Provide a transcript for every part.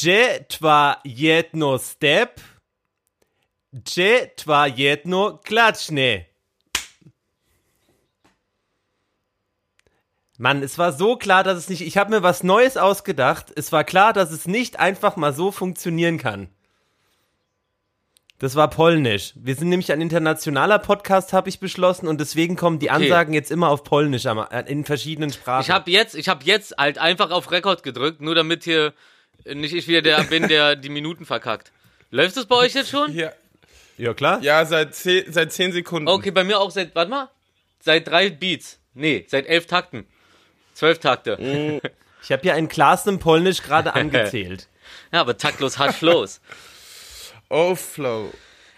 Gdzie twa jedno step? Gdzie twa jedno klatschne? Mann, es war so klar, dass es nicht. Ich habe mir was Neues ausgedacht. Es war klar, dass es nicht einfach mal so funktionieren kann. Das war polnisch. Wir sind nämlich ein internationaler Podcast, habe ich beschlossen, und deswegen kommen die Ansagen jetzt immer auf polnisch äh, in verschiedenen Sprachen. Ich habe jetzt, ich habe jetzt halt einfach auf Rekord gedrückt, nur damit hier nicht ich wieder der bin, der die Minuten verkackt. Läuft es bei euch jetzt schon? Ja, ja klar. ja seit, zehn, seit zehn Sekunden. Okay, bei mir auch seit, warte mal, seit drei Beats. Nee, seit elf Takten. Zwölf Takte. Ich habe hier ein Glas im Polnisch gerade angezählt. Ja, aber taktlos hart Flows. Oh, Flow.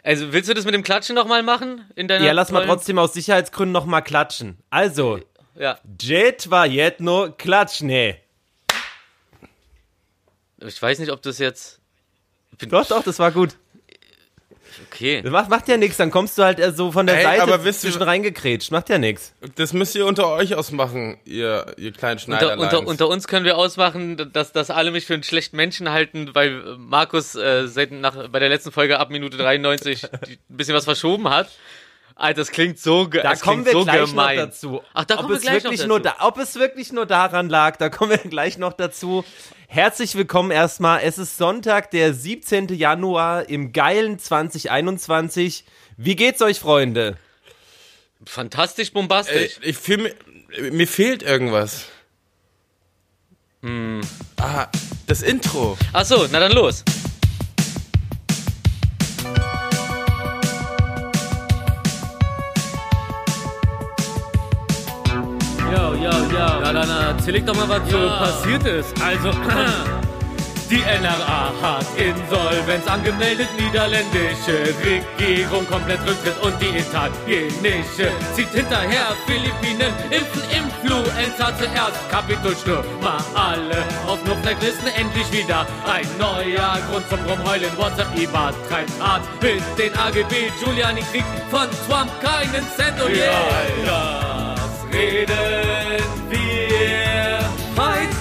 Also, willst du das mit dem Klatschen nochmal machen? In deiner Ja, lass mal trotzdem aus Sicherheitsgründen noch mal klatschen. Also, Ja, Gdzie twa jedno klatschne? Ich weiß nicht, ob das jetzt. Doch, doch, das war gut. Okay. Das macht, macht ja nichts, dann kommst du halt äh, so von der Ey, Seite aber wisst ihr- zwischen reingekrätscht. Macht ja nichts. Das müsst ihr unter euch ausmachen, ihr, ihr kleinen Unter, Schneiderleins. unter, unter uns können wir ausmachen, dass, dass alle mich für einen schlechten Menschen halten, weil Markus äh, seit nach, bei der letzten Folge ab Minute 93 die, ein bisschen was verschoben hat. Alter, das klingt so ge Da kommen wir so gleich gemein. noch dazu. Ach, da ob kommen wir es gleich wirklich noch nur dazu. da, Ob es wirklich nur daran lag, da kommen wir gleich noch dazu. Herzlich willkommen erstmal. Es ist Sonntag, der 17. Januar im geilen 2021. Wie geht's euch, Freunde? Fantastisch bombastisch. ich fühl mir, mir fehlt irgendwas. Hm. Ah, das Intro. Ach so, na dann los. Dann erzähl ich doch mal, was so So passiert ist. Also, die NRA hat Insolvenz angemeldet. Niederländische Regierung komplett Rücktritt und die italienische zieht hinterher. Philippinen impfen Influenza zuerst. Kapitolstürmer alle auf Notflecklisten endlich wieder. Ein neuer Grund zum Rumheulen. WhatsApp übertreibt hart mit den AGB. Giuliani kriegt von Trump keinen Cent. Und yeah, das reden wir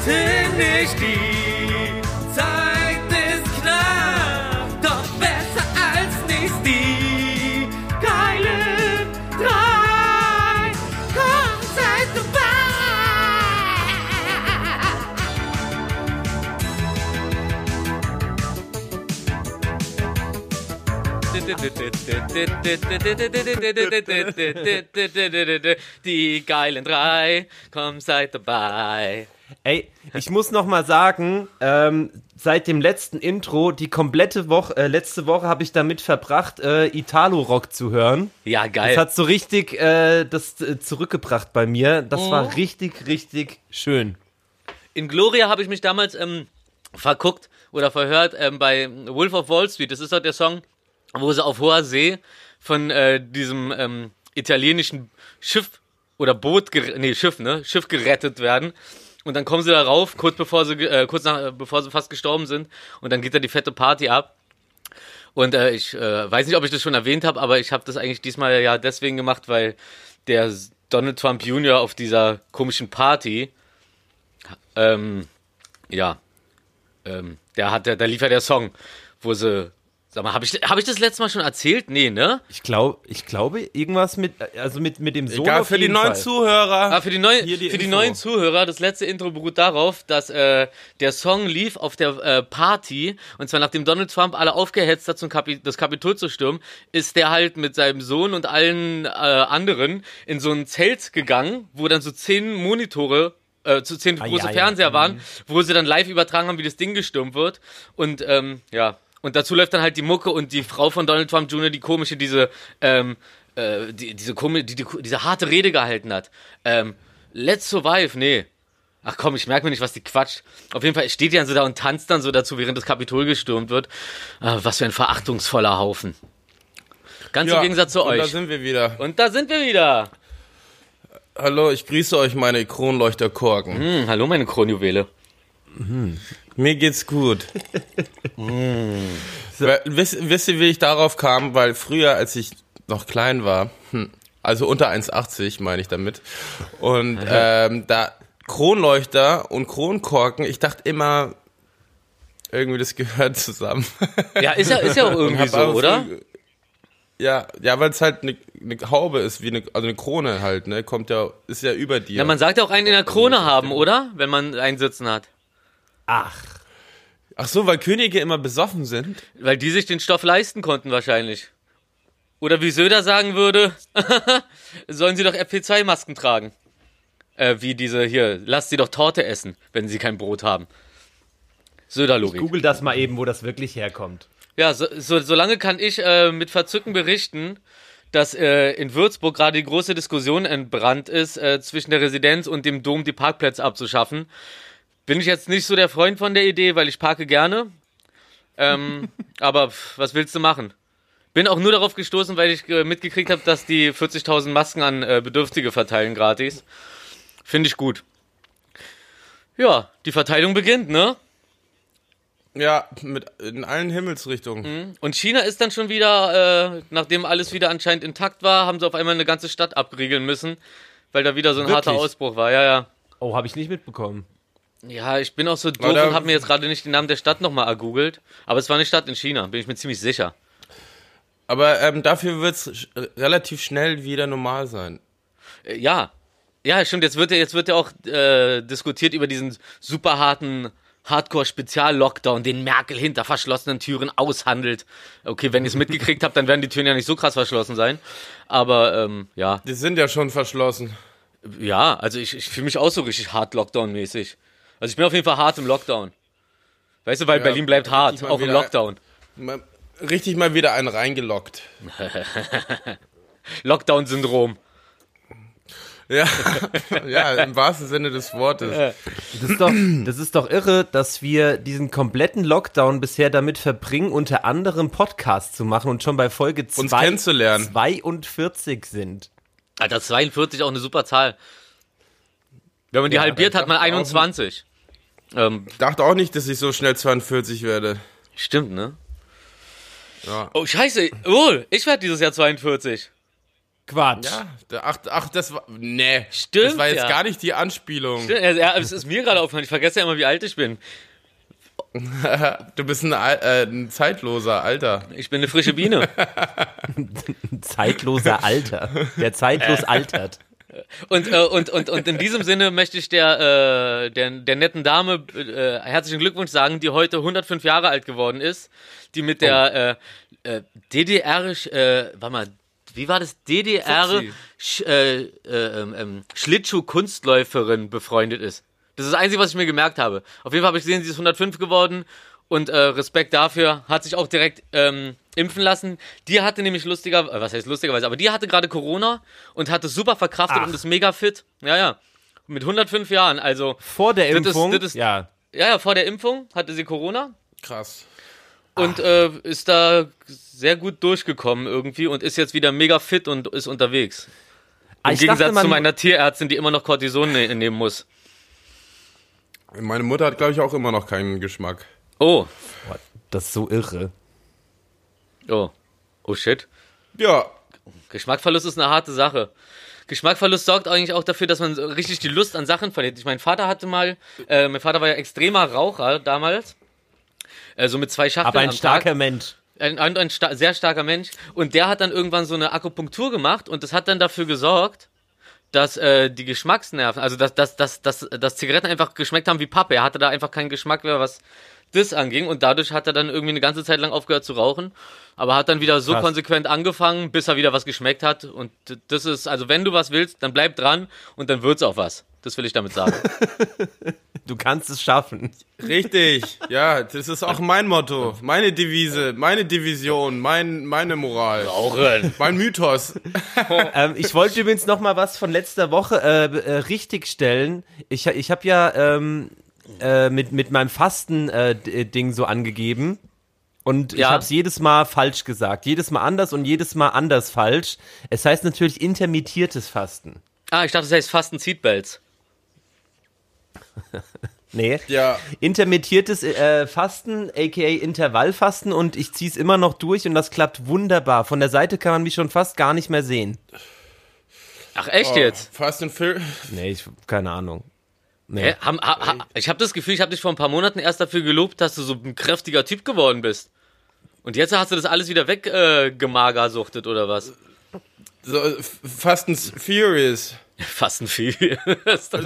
heute nicht. Die Zeit ist knapp, doch besser als nichts. Die geilen drei, komm, seid dabei. Die geilen drei, komm, seid dabei. Ey, ich muss noch mal sagen, ähm, seit dem letzten Intro, die komplette Woche, äh, letzte Woche habe ich damit verbracht, äh, Italo-Rock zu hören. Ja, Das geil. hat so richtig äh, das äh, zurückgebracht bei mir. Das Oh. war richtig, richtig schön. In Gloria habe ich mich damals ähm, verguckt oder verhört ähm, bei Wolf of Wall Street. Das ist doch der Song, wo sie auf hoher See von äh, diesem ähm, italienischen Schiff oder Boot, nee, Schiff, ne? Schiff gerettet werden. Und dann kommen sie da rauf, kurz bevor sie, äh, kurz nach, bevor sie fast gestorben sind. Und dann geht da die fette Party ab. Und äh, ich äh, weiß nicht, ob ich das schon erwähnt habe, aber ich habe das eigentlich diesmal ja deswegen gemacht, weil der Donald Trump Jr. auf dieser komischen Party, ähm, ja, ähm, der hat, da lief ja der Song, wo sie, sag mal, habe ich, hab ich das letzte Mal schon erzählt? Nee, ne? Ich glaube, ich glaube, irgendwas mit, also mit, mit dem Sohn. Egal, auf für die jeden neuen Fall. Zuhörer. Ah, für die, neuen, Hier die für die neuen Zuhörer, das letzte Intro beruht darauf, dass äh, der Song lief auf der äh, Party und zwar nachdem Donald Trump alle aufgehetzt hat, zum Kapi das Kapitol zu stürmen, ist der halt mit seinem Sohn und allen äh, anderen in so ein Zelt gegangen, wo dann so zehn Monitore äh, zu zehn Ah, große ja, ja. Fernseher waren, wo sie dann live übertragen haben, wie das Ding gestürmt wird. Und ähm, ja, und dazu läuft dann halt die Mucke und die Frau von Donald Trump Jr., die komische, diese, ähm, äh, die, diese, komische, die, die, diese harte Rede gehalten hat. Ähm, Let's survive, nee. Ach komm, ich merke mir nicht, was die quatscht. Auf jeden Fall steht die dann so da und tanzt dann so dazu, während das Kapitol gestürmt wird. Ah, was für ein verachtungsvoller Haufen. Ganz im Gegensatz zu und da euch. sind wir wieder. Und da sind wir wieder. Hallo, ich grüße euch, meine Kronleuchterkorken. Hm, hallo, meine Kronjuwele. Mir geht's gut. Weil, wisst, wisst ihr, wie ich darauf kam? Weil früher, als ich noch klein war, hm, also unter 1,80 meine ich damit, und ähm, da Kronleuchter und Kronkorken, ich dachte immer, Irgendwie, das gehört zusammen. Ja, ist ja, ist ja auch irgendwie so, oder? Ja, ja, weil es halt eine ne Haube ist, wie eine, also eine Krone halt, ne? Kommt ja, ist ja über dir. Ja, man sagt ja auch einen in der Krone haben, oder? Wenn man einen sitzen hat. Ach, Ach so, weil Könige immer besoffen sind. Weil die sich den Stoff leisten konnten wahrscheinlich. Oder wie Söder sagen würde, sollen sie doch FP2-Masken tragen. Äh, wie diese hier, lasst sie doch Torte essen, wenn sie kein Brot haben. Söder-Logik. google das mal eben, wo das wirklich herkommt. Ja, so, so, solange kann ich äh, mit Verzücken berichten, dass äh, in Würzburg gerade die große Diskussion entbrannt ist, äh, zwischen der Residenz und dem Dom die Parkplätze abzuschaffen. Bin ich jetzt nicht so der Freund von der Idee, weil ich parke gerne. Ähm, aber was willst du machen? Bin auch nur darauf gestoßen, weil ich äh, mitgekriegt habe, dass die 40.000 Masken an äh, Bedürftige verteilen gratis. Finde ich gut. Ja, die Verteilung beginnt, ne? Ja, mit in allen Himmelsrichtungen. Und China ist dann schon wieder, äh, nachdem alles wieder anscheinend intakt war, haben sie auf einmal eine ganze Stadt abriegeln müssen, weil da wieder so ein Wirklich? harter Ausbruch war. Ja, ja. Oh, habe ich nicht mitbekommen. Ja, ich bin auch so doof und habe mir jetzt gerade nicht den Namen der Stadt nochmal ergoogelt. Aber es war eine Stadt in China, bin ich mir ziemlich sicher. Aber ähm, dafür wird es relativ schnell wieder normal sein. Äh, ja. Ja, stimmt. Jetzt wird ja, jetzt wird ja auch äh, diskutiert über diesen super harten Hardcore-Spezial-Lockdown, den Merkel hinter verschlossenen Türen aushandelt. Okay, wenn ihr es mitgekriegt habt, dann werden die Türen ja nicht so krass verschlossen sein. Aber ähm, ja, Die sind ja schon verschlossen. Ja, also ich, ich fühle mich auch so richtig hart Lockdown-mäßig. Also ich bin auf jeden Fall hart im Lockdown. Weißt du, weil Ja, Berlin bleibt hart, auch im Lockdown. Mal, richtig mal wieder einen reingelockt. Lockdown-Syndrom. Ja, ja, im wahrsten Sinne des Wortes. Das ist, doch, das ist doch irre, dass wir diesen kompletten Lockdown bisher damit verbringen, unter anderem Podcasts zu machen und schon bei Folge Uns zwei- kennenzulernen. 42 sind. Alter, 42 auch eine super Zahl. Wenn man die Ja, halbiert, hat man dachte ich auch 21. Ähm, Ich dachte auch nicht, dass ich so schnell 42 werde. stimmt, ne? Ja. Oh, scheiße. Oh, ich werde dieses Jahr 42. Quatsch. Ja, ach, ach, das war. Nee. Stimmt, Das war jetzt ja. gar nicht die Anspielung. Ja, ja, es ist mir gerade aufgefallen. Ich vergesse ja immer, wie alt ich bin. Du bist ein, äh, ein zeitloser Alter. Ich bin eine frische Biene. Zeitloser Alter. Der zeitlos altert. Und, äh, und, und, und in diesem Sinne möchte ich der, äh, der, der netten Dame äh, herzlichen Glückwunsch sagen, die heute 105 Jahre alt geworden ist, die mit der äh, äh, DDR, äh, warte mal, wie war das? DDR. Sch, äh, äh, ähm, ähm, Schlittschuh-Kunstläuferin befreundet ist. Das ist das Einzige, was ich mir gemerkt habe. Auf jeden Fall habe ich gesehen, sie ist 105 geworden und äh, Respekt dafür, hat sich auch direkt ähm, impfen lassen. Die hatte nämlich lustiger, äh, was heißt lustigerweise, aber die hatte gerade Corona und hatte super verkraftet Ach. und ist mega fit. Ja, ja. Mit 105 Jahren, also Vor der Das ist- Impfung. das ist- ja. ja, ja, vor der Impfung hatte sie Corona Krass. und äh, ist da sehr gut durchgekommen irgendwie und ist jetzt wieder mega fit und ist unterwegs. Ah, Im ich Gegensatz dachte, zu meiner Tierärztin, die immer noch Cortison ne nehmen muss. Meine Mutter hat, glaube ich, auch immer noch keinen Geschmack. Oh, Boah, das ist so irre. Oh, oh shit. Ja, Geschmackverlust ist eine harte Sache. Geschmackverlust sorgt eigentlich auch dafür, dass man so richtig die Lust an Sachen verliert. Ich mein Vater hatte mal, äh, mein Vater war ja extremer Raucher damals. Äh, so mit zwei Schachteln Aber ein am starker Tag. Mensch. Ein, ein, ein sta sehr starker Mensch. Und der hat dann irgendwann so eine Akupunktur gemacht und das hat dann dafür gesorgt, dass äh, die Geschmacksnerven, also dass, dass, dass, dass, dass Zigaretten einfach geschmeckt haben wie Pappe. Er hatte da einfach keinen Geschmack mehr, was das anging. Und dadurch hat er dann irgendwie eine ganze Zeit lang aufgehört zu rauchen. Aber hat dann wieder so Krass. konsequent angefangen, bis er wieder was geschmeckt hat. Und das ist, also wenn du was willst, dann bleib dran und dann wird's auch was. Das will ich damit sagen. Du kannst es schaffen. richtig. Ja, das ist auch mein Motto. Meine Devise, meine Division, mein, meine Moral. Rauchen. Mein Mythos. ähm, ich wollte übrigens noch mal was von letzter Woche äh, äh, richtigstellen. Ich, ich habe ja ähm, äh, mit, mit meinem Fasten-Ding äh, Ding so angegeben. Und ich Ja. habe es jedes Mal falsch gesagt. Jedes Mal anders und jedes Mal anders falsch. Es heißt natürlich intermittiertes Fasten. Ah, ich dachte, das heißt Fasten Seatbelts. Nee. Ja, Intermittiertes äh, Fasten, aka Intervallfasten und ich zieh's immer noch durch und das klappt wunderbar. Von der Seite kann man mich schon fast gar nicht mehr sehen. Ach, echt oh, jetzt? Fast and Furious. Nee, ich keine Ahnung. Nee. Hä? Ham, ha, ha, ich habe das Gefühl, ich habe dich vor ein paar Monaten erst dafür gelobt, dass du so ein kräftiger Typ geworden bist. Und jetzt hast du das alles wieder weggemagersuchtet äh, gemagersuchtet, oder was? So, äh, Fast and Furious. Fast ein viel. So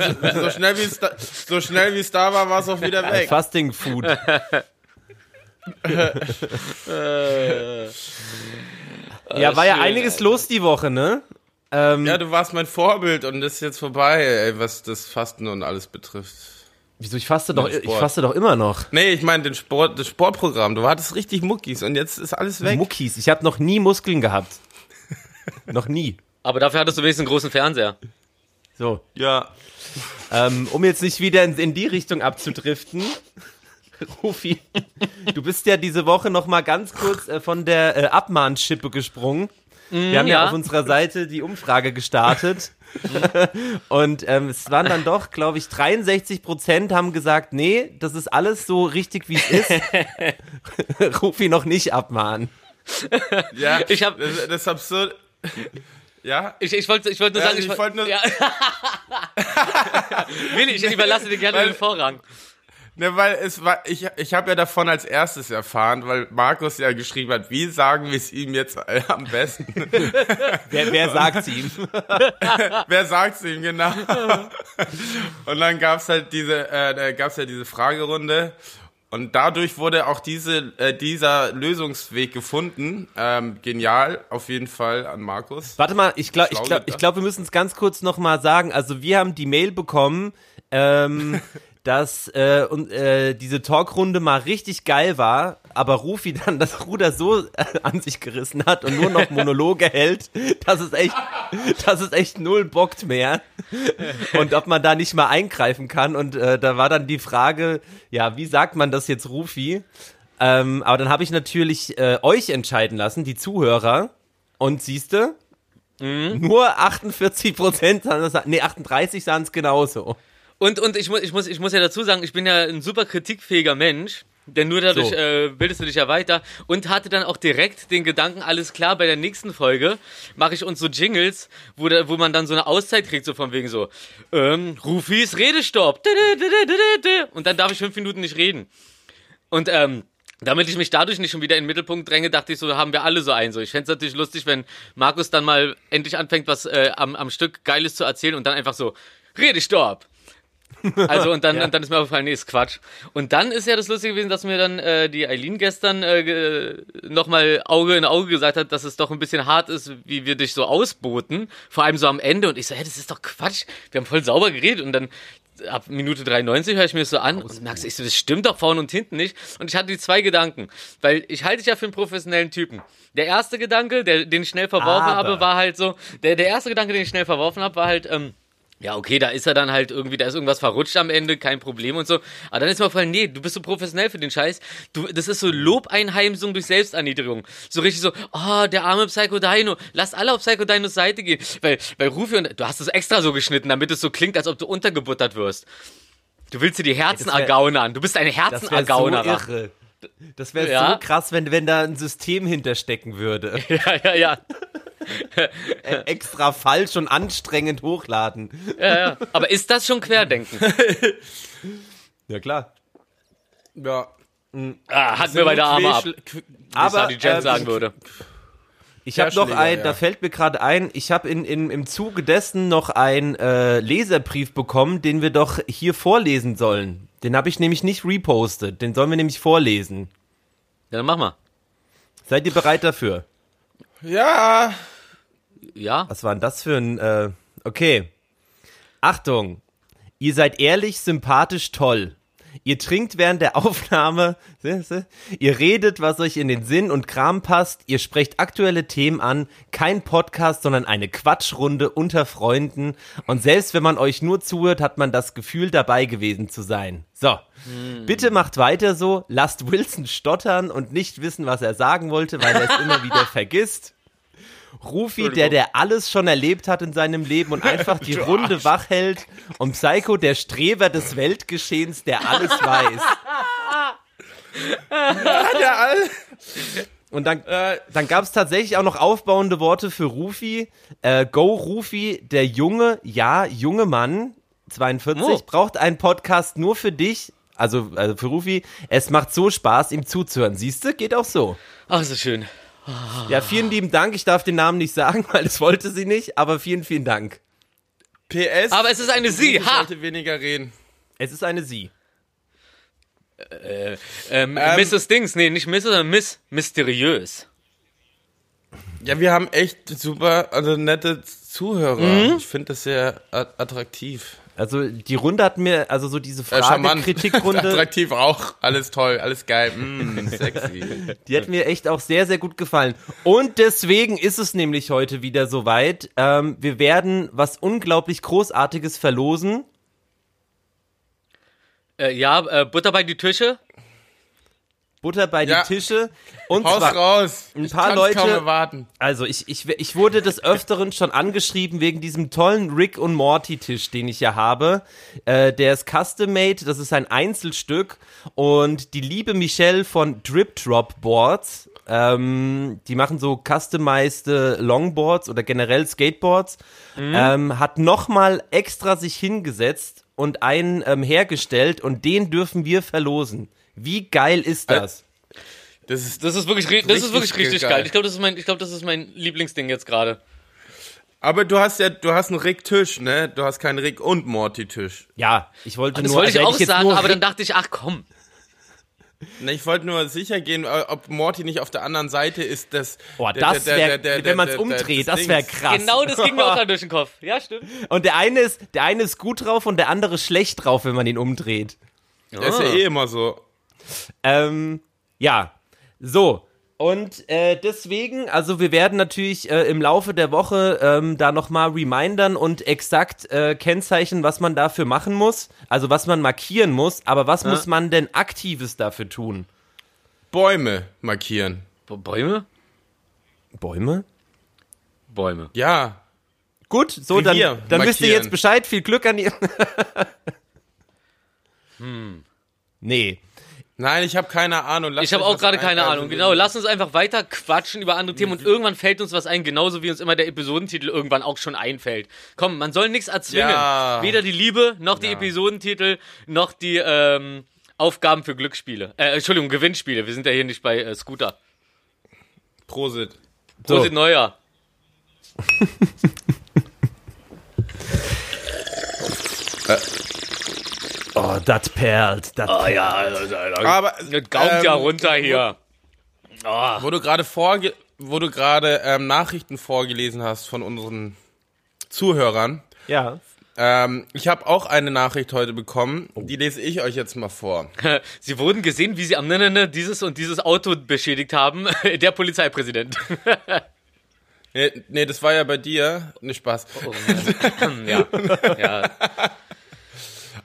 schnell wie es da, so schnell wie es da war, war es auch wieder weg. Fasting Food. ja, war ja schön, einiges los die Woche, ne? Ähm, Ja, du warst mein Vorbild und das ist jetzt vorbei, ey, was das Fasten und alles betrifft. wieso, ich faste doch, ich faste doch immer noch. Nee, ich meine den Sport, das Sportprogramm. Du hattest richtig Muckis und jetzt ist alles weg. Muckis. Ich habe noch nie Muskeln gehabt. noch nie. Aber dafür hattest du wenigstens einen großen Fernseher. So, Ja. ähm, um jetzt nicht wieder in, in die Richtung abzudriften. Rufi, du bist ja diese Woche noch mal ganz kurz äh, von der äh, Abmahnschippe gesprungen. Wir haben ja. ja. auf unserer Seite die Umfrage gestartet. Und ähm, es waren dann doch, glaube ich, 63 Prozent haben gesagt, nee, das ist alles so richtig, wie es ist. Rufi noch nicht abmahnen. Ja, Ich hab- das, das ist absurd. Ja, Ich, ich wollte ich wollte nur Ja, sagen, ich wollte nur- ja. Willi, ich überlasse dir gerne Weil- den Vorrang. Ne, weil es war, ich, ich habe ja davon als erstes erfahren, weil Markus ja geschrieben hat, wie sagen wir es ihm jetzt am besten? Wer, wer sagt's ihm? Wer sagt's ihm genau? Und dann gab's halt diese, äh, gab's ja diese Fragerunde. Und dadurch wurde auch diese, äh, dieser Lösungsweg gefunden. Ähm, genial, auf jeden Fall an Markus. Warte mal, ich glaube, ich glaube, ich glaub, wir müssen es ganz kurz noch mal sagen. Also wir haben die Mail bekommen, ähm, dass äh, und, äh, diese Talkrunde mal richtig geil war, aber Rufi dann das Ruder so äh, an sich gerissen hat und nur noch Monologe hält, dass es echt, dass es echt null bockt mehr. Und ob man da nicht mal eingreifen kann. Und äh, da war dann die Frage, ja, wie sagt man das jetzt, Rufi? Ähm, aber dann habe ich natürlich äh, euch entscheiden lassen, die Zuhörer. Und siehste, nur 48 Prozent, nee, 38 sahen es genauso. Und, und ich, muss, ich, muss, ich muss ja dazu sagen, ich bin ja ein super kritikfähiger Mensch, denn nur dadurch So. äh, bildest du dich ja weiter und hatte dann auch direkt den Gedanken, alles klar, bei der nächsten Folge mache ich uns so Jingles, wo, da, wo man dann so eine Auszeit kriegt, so von wegen so, ähm, Rufis Redestopp. Und dann darf ich fünf Minuten nicht reden. Und ähm, damit ich mich dadurch nicht schon wieder in den Mittelpunkt dränge, dachte ich so, haben wir alle so einen. So, ich fänd's natürlich lustig, wenn Markus dann mal endlich anfängt, was äh, am, am Stück Geiles zu erzählen und dann einfach so, Redestopp. Also und dann, Ja. und dann ist mir aufgefallen, nee, ist Quatsch. Und dann ist ja das Lustige gewesen, dass mir dann äh, die Eileen gestern äh, nochmal Auge in Auge gesagt hat, dass es doch ein bisschen hart ist, wie wir dich so ausboten. Vor allem so am Ende. Und ich so, hä, das ist doch Quatsch. Wir haben voll sauber geredet. Und dann ab Minute 93 höre ich mir das so an und merkst, ich so, das stimmt doch vorne und hinten nicht. Und ich hatte die zwei Gedanken. Weil ich halte dich ja für einen professionellen Typen. Der erste Gedanke, der, den ich schnell verworfen Aber- habe, war halt so, der, der erste Gedanke, den ich schnell verworfen habe, war halt, ähm, ja, okay, da ist er dann halt irgendwie, da ist irgendwas verrutscht am Ende, kein Problem und so. Aber dann ist mir aufgefallen, nee, du bist so professionell für den Scheiß. Du, das ist so Lobeinheimsung durch Selbsterniedrigung. So richtig so, oh, der arme Psycho Dino. Lass alle auf Psycho Dinos Seite gehen. Weil, weil Rufi und, du hast es extra so geschnitten, damit es so klingt, als ob du untergebuttert wirst. Du willst dir die Herzen ergaunern. Du bist ein Das wäre so irre. Das wäre Ja. so krass, wenn, wenn da ein System hinterstecken würde. ja, ja, ja. Äh, Extra falsch und anstrengend hochladen. ja, ja. Aber ist das schon Querdenken? Ja, klar. Ja. Ah, hat mir bei der Arme ab. Aber, Sadi Jen ähm, sagen würde. Ich habe noch ein, ja. da fällt mir gerade ein, ich habe in, in, im Zuge dessen noch einen äh, Leserbrief bekommen, den wir doch hier vorlesen sollen. Den habe ich nämlich nicht repostet, den sollen wir nämlich vorlesen. Ja, dann mach mal. Seid ihr bereit dafür? Ja. Ja? Was war denn das für ein, äh, okay. Achtung. Ihr seid ehrlich, sympathisch, toll. Ihr trinkt während der Aufnahme, ihr redet, was euch in den Sinn und Kram passt, ihr sprecht aktuelle Themen an, kein Podcast, sondern eine Quatschrunde unter Freunden. Und selbst wenn man euch nur zuhört, hat man das Gefühl, dabei gewesen zu sein. So, bitte macht weiter so, lasst Wilson stottern und nicht wissen, was er sagen wollte, weil er es immer wieder vergisst. Rufi, der der alles schon erlebt hat in seinem Leben und einfach die Runde wach hält und Psycho, der Streber des Weltgeschehens, der alles weiß. Der All Und dann, dann gab es tatsächlich auch noch aufbauende Worte für Rufi. Äh, Go Rufi, der junge, ja, junge Mann, 42 Oh. braucht einen Podcast nur für dich, also, also für Rufi. Es macht so Spaß, ihm zuzuhören. Siehst du, geht auch so. Ach, ist das schön. Ja, vielen lieben Dank. Ich darf den Namen nicht sagen, weil das wollte sie nicht, aber vielen, vielen Dank. PS. Aber es ist eine Sie, Ich ha! sollte weniger reden. Es ist eine Sie. Ähm, Ähm, Mrs. Dings, nee, nicht Miss, sondern Miss Mysteriös. Ja, wir haben echt super, also nette Zuhörer. Mhm. Ich finde das sehr attraktiv. Also die Runde hat mir, also so diese Äh. Frage-Kritikrunde, attraktiv auch. Alles toll, alles geil. Mm, sexy. die hat mir echt auch sehr, sehr gut gefallen. Und deswegen ist es nämlich heute wieder soweit. Ähm, wir werden was unglaublich Großartiges verlosen. Äh, ja, äh, Butter bei die Tische. Butter bei Ja. die Tische. Und Haus zwar, raus. ein Ich paar kann's Leute- kaum erwarten. Also ich, ich, ich wurde des Öfteren schon angeschrieben wegen diesem tollen Rick und Morty Tisch, den ich ja habe. Äh, der ist custom made, das ist ein Einzelstück und die liebe Michelle von Drip Drop Boards, ähm, die machen so customized Longboards oder generell Skateboards, ähm, hat nochmal extra sich hingesetzt und einen ähm, hergestellt und den dürfen wir verlosen. Wie geil ist das? Das ist, Das ist wirklich, das ist Richtig wirklich richtig geil. geil. Ich glaube, das ist mein, ich glaube, das ist mein Lieblingsding jetzt gerade. aber du hast ja, du hast einen Rick-Tisch, ne? Du hast keinen Rick- und Morty-Tisch. Ja, ich wollte Das nur, wollte ich also hätte auch sagen, aber dann dachte ich, ach komm. Ne, ich wollte nur sicher gehen, äh, ob Morty nicht auf der anderen Seite ist. Das, Boah, der- das der- wäre, der- der- wenn man es umdreht, das wäre krass. Genau das ging mir auch gerade durch den Kopf. Ja, stimmt. Und der eine ist, der eine ist gut drauf und der andere schlecht drauf, wenn man ihn umdreht. Der ist ja eh immer so. Ähm, ja, so. Und äh, deswegen, also wir werden natürlich äh, im Laufe der Woche ähm, da nochmal remindern und exakt äh, kennzeichnen, was man dafür machen muss. Also was man markieren muss. Aber was muss man denn Aktives dafür tun? Bäume markieren. B Bäume? Bäume? Bäume. Ja. Gut, so, dann, Revier dann wisst ihr jetzt Bescheid. Viel Glück an ihr. Nee. Nein, ich habe keine Ahnung. Lass Ich habe auch gerade keine. Ahnung. Genau, lass uns einfach weiter quatschen über andere Themen und irgendwann fällt uns was ein, genauso wie uns immer der Episodentitel irgendwann auch schon einfällt. Komm, man soll nichts erzwingen. Ja. Weder die Liebe, noch die Episodentitel, noch die ähm, Aufgaben für Glücksspiele. Äh, Entschuldigung, Gewinnspiele. Wir sind ja hier nicht bei äh, Scooter. Prosit. So. Prosit Neujahr. Oh, dat perlt. Dat Oh ja, also, Aber das gaumt ja ähm, runter hier. Oh. Wo du gerade vorge wo du gerade ähm, Nachrichten vorgelesen hast von unseren Zuhörern. Ja. Ähm, ich habe auch eine Nachricht heute bekommen. Die lese ich euch jetzt mal vor. Sie wurden gesehen, wie sie am Nennene dieses und dieses Auto beschädigt haben. Der Polizeipräsident. Nee, nee, das war ja bei dir. Nicht Spaß. ja. ja.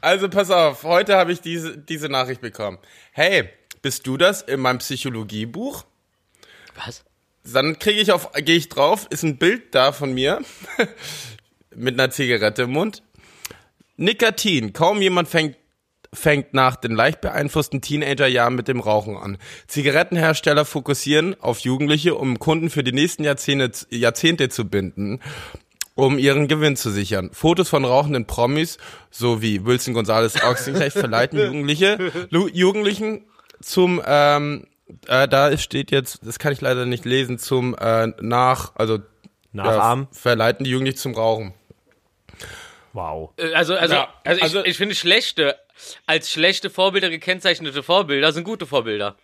Also pass auf, heute habe ich diese, diese Nachricht bekommen. Hey, bist du das in meinem Psychologiebuch? Was? Dann kriege ich auf, gehe ich drauf, ist ein Bild da von mir mit einer Zigarette im Mund. Nikotin. Kaum jemand fängt fängt nach den leicht beeinflussten Teenagerjahren mit dem Rauchen an. Zigarettenhersteller fokussieren auf Jugendliche, um Kunden für die nächsten Jahrzehnte, Jahrzehnte zu binden, um ihren Gewinn zu sichern. Fotos von rauchenden Promis, so wie Wilson Gonzalez Ochsenknecht, verleiten Jugendliche, Lu Jugendlichen zum, ähm, äh, da steht jetzt, das kann ich leider nicht lesen, zum äh, nach, also Nachahmen. Ja, verleiten die Jugendlichen zum Rauchen. Wow. Äh, Also, also, Ja, also, also- ich, ich finde schlechte, als schlechte Vorbilder gekennzeichnete Vorbilder sind gute Vorbilder.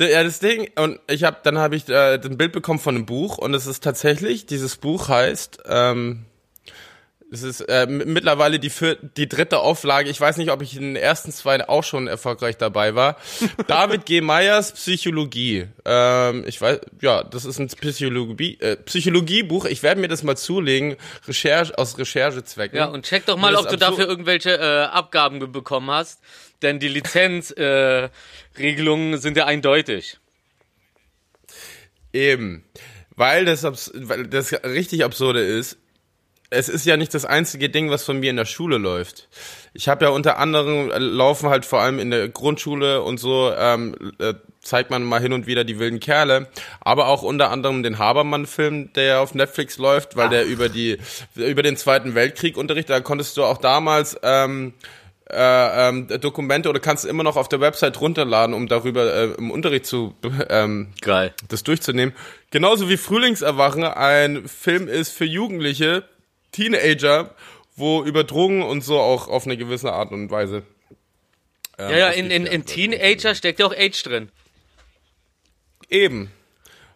Ja, das Ding, und ich habe, dann habe ich äh, ein Bild bekommen von einem Buch und es ist tatsächlich, dieses Buch heißt, ähm, es ist äh, mittlerweile die, vier, die dritte Auflage. Ich weiß nicht, ob ich in den ersten zwei auch schon erfolgreich dabei war. David G. Meyers Psychologie. Ähm, ich weiß, ja, das ist ein Psychologie, äh, Psychologiebuch. Ich werde mir das mal zulegen, Recherche aus Recherchezwecken. Ja, und check doch mal, ob du dafür irgendwelche äh, Abgaben bekommen hast. Denn die Lizenzregelungen äh, Regelungen sind ja eindeutig. Eben. Weil das, weil das richtig absurde ist, es ist ja nicht das einzige Ding, was von mir in der Schule läuft. Ich habe ja unter anderem, äh, laufen halt vor allem in der Grundschule und so, ähm, äh, zeigt man mal hin und wieder die wilden Kerle, aber auch unter anderem den Habermann-Film, der auf Netflix läuft, weil der über die über den Zweiten Weltkrieg unterrichtet. Da konntest du auch damals ähm, äh, ähm, Dokumente oder kannst immer noch auf der Website runterladen, um darüber äh, im Unterricht zu ähm, Geil. das durchzunehmen. Genauso wie Frühlingserwachen ein Film ist für Jugendliche, Teenager, wo über Drogen und so auch auf eine gewisse Art und Weise. ähm, Ja, ja, in, in, in. Teenager steckt ja auch Age drin. Eben.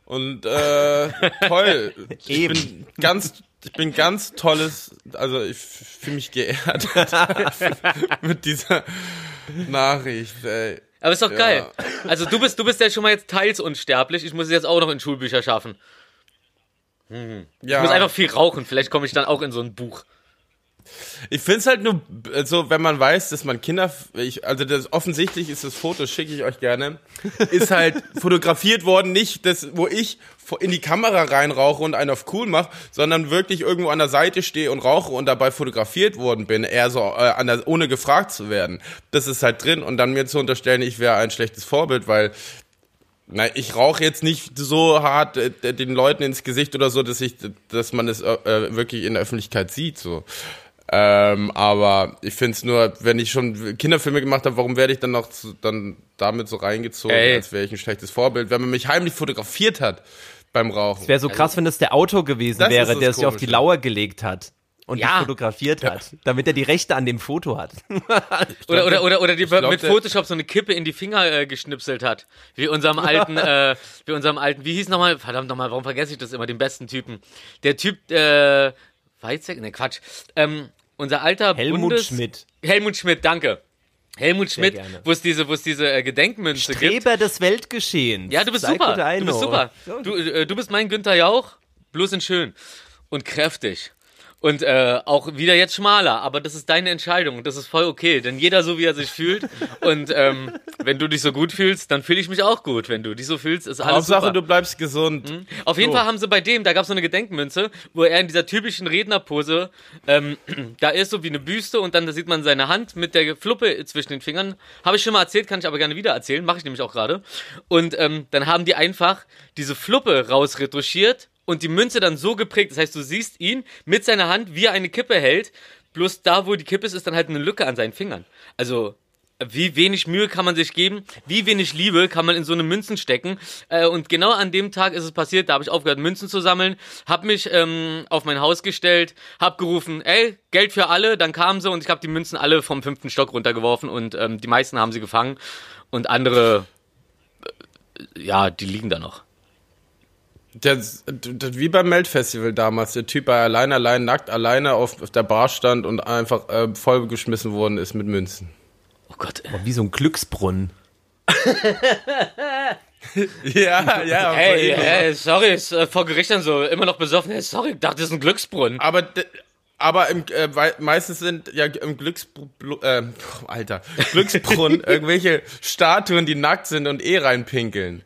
Und äh, toll. Ich Eben. bin ganz, ich bin ganz tolles, also ich fühle mich geehrt mit dieser Nachricht. Ey. Aber ist doch Ja. geil. Also du bist, du bist ja schon mal jetzt teils unsterblich. Ich muss es jetzt auch noch in Schulbücher schaffen. Ja. Ich muss einfach viel rauchen. Vielleicht komme ich dann auch in so ein Buch. Ich find's halt nur so, wenn man weiß, dass man Kinder, ich, also das offensichtlich ist das Foto, schicke ich euch gerne, ist halt fotografiert worden, nicht das, wo ich in die Kamera reinrauche und einen auf cool mache, sondern wirklich irgendwo an der Seite stehe und rauche und dabei fotografiert worden bin, eher so äh, an der, ohne gefragt zu werden. Das ist halt drin und dann mir zu unterstellen, ich wäre ein schlechtes Vorbild, weil na, ich rauche jetzt nicht so hart äh, den Leuten ins Gesicht oder so, dass ich, dass man es äh, wirklich in der Öffentlichkeit sieht. So. Ähm, aber ich finde es nur, wenn ich schon Kinderfilme gemacht habe, warum werde ich dann noch zu, dann damit so reingezogen, Ey. als wäre ich ein schlechtes Vorbild, wenn man mich heimlich fotografiert hat beim Rauchen. Wäre so krass, wenn das der Autor gewesen wäre, der sich auf die. Lauer gelegt hat und Ja. fotografiert hat, damit er die Rechte an dem Foto hat. Oder, oder, oder, oder die glaub, mit Photoshop so eine Kippe in die Finger äh, geschnipselt hat. Wie unserem alten, äh, wie unserem alten, wie hieß nochmal, verdammt nochmal, warum vergesse ich das immer, den besten Typen? Der Typ, äh, Weizsäcker? Ne, Quatsch. Ähm, unser alter Helmut Bundes Schmidt. Helmut Schmidt, danke. Helmut Schmidt, wo es diese, wo es diese äh, Gedenkmünze gibt. Streber des Weltgeschehens. Ja, du bist Psycho super. Du bist super. Du, äh, du bist mein Günther Jauch, bloß in schön und kräftig. Und äh, auch wieder jetzt schmaler, aber das ist deine Entscheidung und das ist voll okay, denn jeder so, wie er sich fühlt. Und ähm, wenn du dich so gut fühlst, dann fühle ich mich auch gut. Wenn du dich so fühlst, ist alles Hauptsache, super. du bleibst gesund. Auf jeden So. Fall haben sie bei dem, da gab es so eine Gedenkmünze, wo er in dieser typischen Rednerpose, ähm, da ist so wie eine Büste und dann da sieht man seine Hand mit der Fluppe zwischen den Fingern. Habe ich schon mal erzählt, kann ich aber gerne wieder erzählen, mache ich nämlich auch gerade. Und ähm, dann haben die einfach diese Fluppe rausretuschiert und die Münze dann so geprägt. Das heißt, du siehst ihn mit seiner Hand, wie er eine Kippe hält, bloß da, wo die Kippe ist, ist dann halt eine Lücke an seinen Fingern. Also wie wenig Mühe kann man sich geben, wie wenig Liebe kann man in so eine Münzen stecken. Äh, und genau an dem Tag ist es passiert, da habe ich aufgehört, Münzen zu sammeln, habe mich ähm, auf mein Haus gestellt, habe gerufen, ey, Geld für alle, dann kamen sie und ich habe die Münzen alle vom fünften Stock runtergeworfen und ähm, die meisten haben sie gefangen und andere, äh, ja, die liegen da noch. Das, das, wie beim Meldfestival damals, der Typ, der allein, allein, nackt, alleine auf, auf der Bar stand und einfach äh, vollgeschmissen worden ist mit Münzen. Oh Gott, ey. Wie so ein Glücksbrunnen. Ja, ja. aber Ey, eben. ey, sorry, ist äh, vor Gericht dann so immer noch besoffen. Hey, sorry, ich dachte, das ist ein Glücksbrunnen. Aber, aber im, äh, meistens sind ja im Glücksbr äh, Alter, Glücksbrunnen irgendwelche Statuen, die nackt sind und eh reinpinkeln.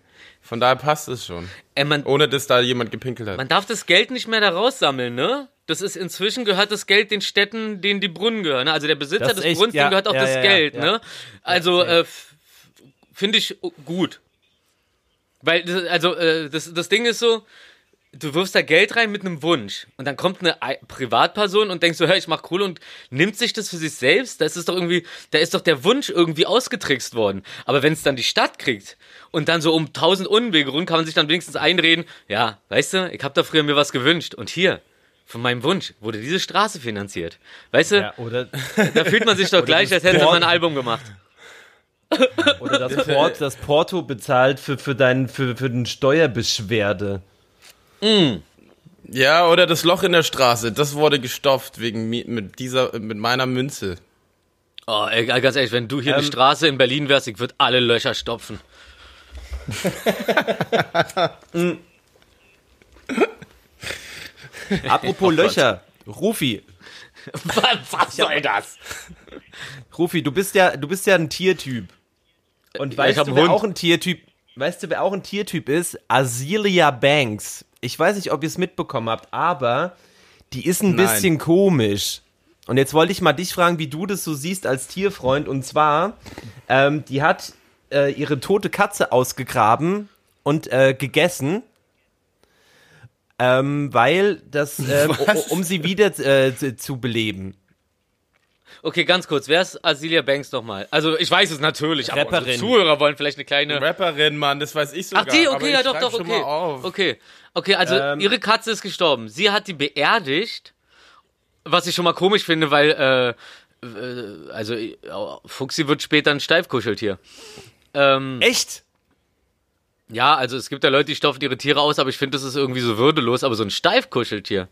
Von daher passt es schon. Ey, man, Ohne dass da jemand gepinkelt hat. Man darf das Geld nicht mehr da raussammeln, ne? Das ist inzwischen gehört das Geld den Städten, denen die Brunnen gehören. Ne? Also der Besitzer des echt, Brunnens, ja, dem gehört auch ja, das ja, Geld, ja. ne? Also äh, f- finde ich gut. Weil, das- also äh, das, das Ding ist so, du wirfst da Geld rein mit einem Wunsch und dann kommt eine Ei- Privatperson und denkst so, hey, ich mach Kohle und nimmt sich das für sich selbst, das ist doch irgendwie, da ist doch der Wunsch irgendwie ausgetrickst worden. Aber wenn es dann die Stadt kriegt und dann so um tausend Unwege rum, kann man sich dann wenigstens einreden, ja, weißt du, ich habe da früher mir was gewünscht und hier, von meinem Wunsch wurde diese Straße finanziert. Weißt du, Ja, oder, da fühlt man sich doch gleich, als hätte man ein Album gemacht. oder das, Port, das Porto bezahlt für, für, dein, für, für den Steuerbeschwerde. Ja, oder das Loch in der Straße, das wurde gestopft wegen mi- mit dieser mit meiner Münze. Oh, ey, ganz ehrlich, wenn du hier Ähm, eine Straße in Berlin wärst, ich würde alle Löcher stopfen. Apropos Löcher. Rufi, Was soll das? Rufi, du bist ja, du bist ja ein Tiertyp. Und ich weißt du, einen wer Hund. auch ein Tiertyp, weißt du, wer auch ein Tiertyp ist? Azealia Banks. Ich weiß nicht, ob ihr es mitbekommen habt, aber die ist ein Nein. bisschen komisch. Und jetzt wollte ich mal dich fragen, wie du das so siehst als Tierfreund. Und zwar, ähm, die hat äh, ihre tote Katze ausgegraben und äh, gegessen. Ähm, weil das, ähm, Was? um sie wieder äh, zu beleben. Okay, ganz kurz, wer ist Azealia Banks nochmal? Also ich weiß es natürlich, aber unsere Rapperin. Zuhörer wollen vielleicht eine kleine... Rapperin, Mann, das weiß ich sogar. Ach die, aber okay, ich ja doch, doch, okay. Okay, okay, also Ähm. ihre Katze ist gestorben. Sie hat die beerdigt, was ich schon mal komisch finde, weil, äh, äh, also Fuchsi wird später ein Steifkuscheltier. Ähm, Echt? ja, also es gibt ja Leute, die stopfen ihre Tiere aus, aber ich finde, das ist irgendwie so würdelos, aber so ein Steifkuscheltier.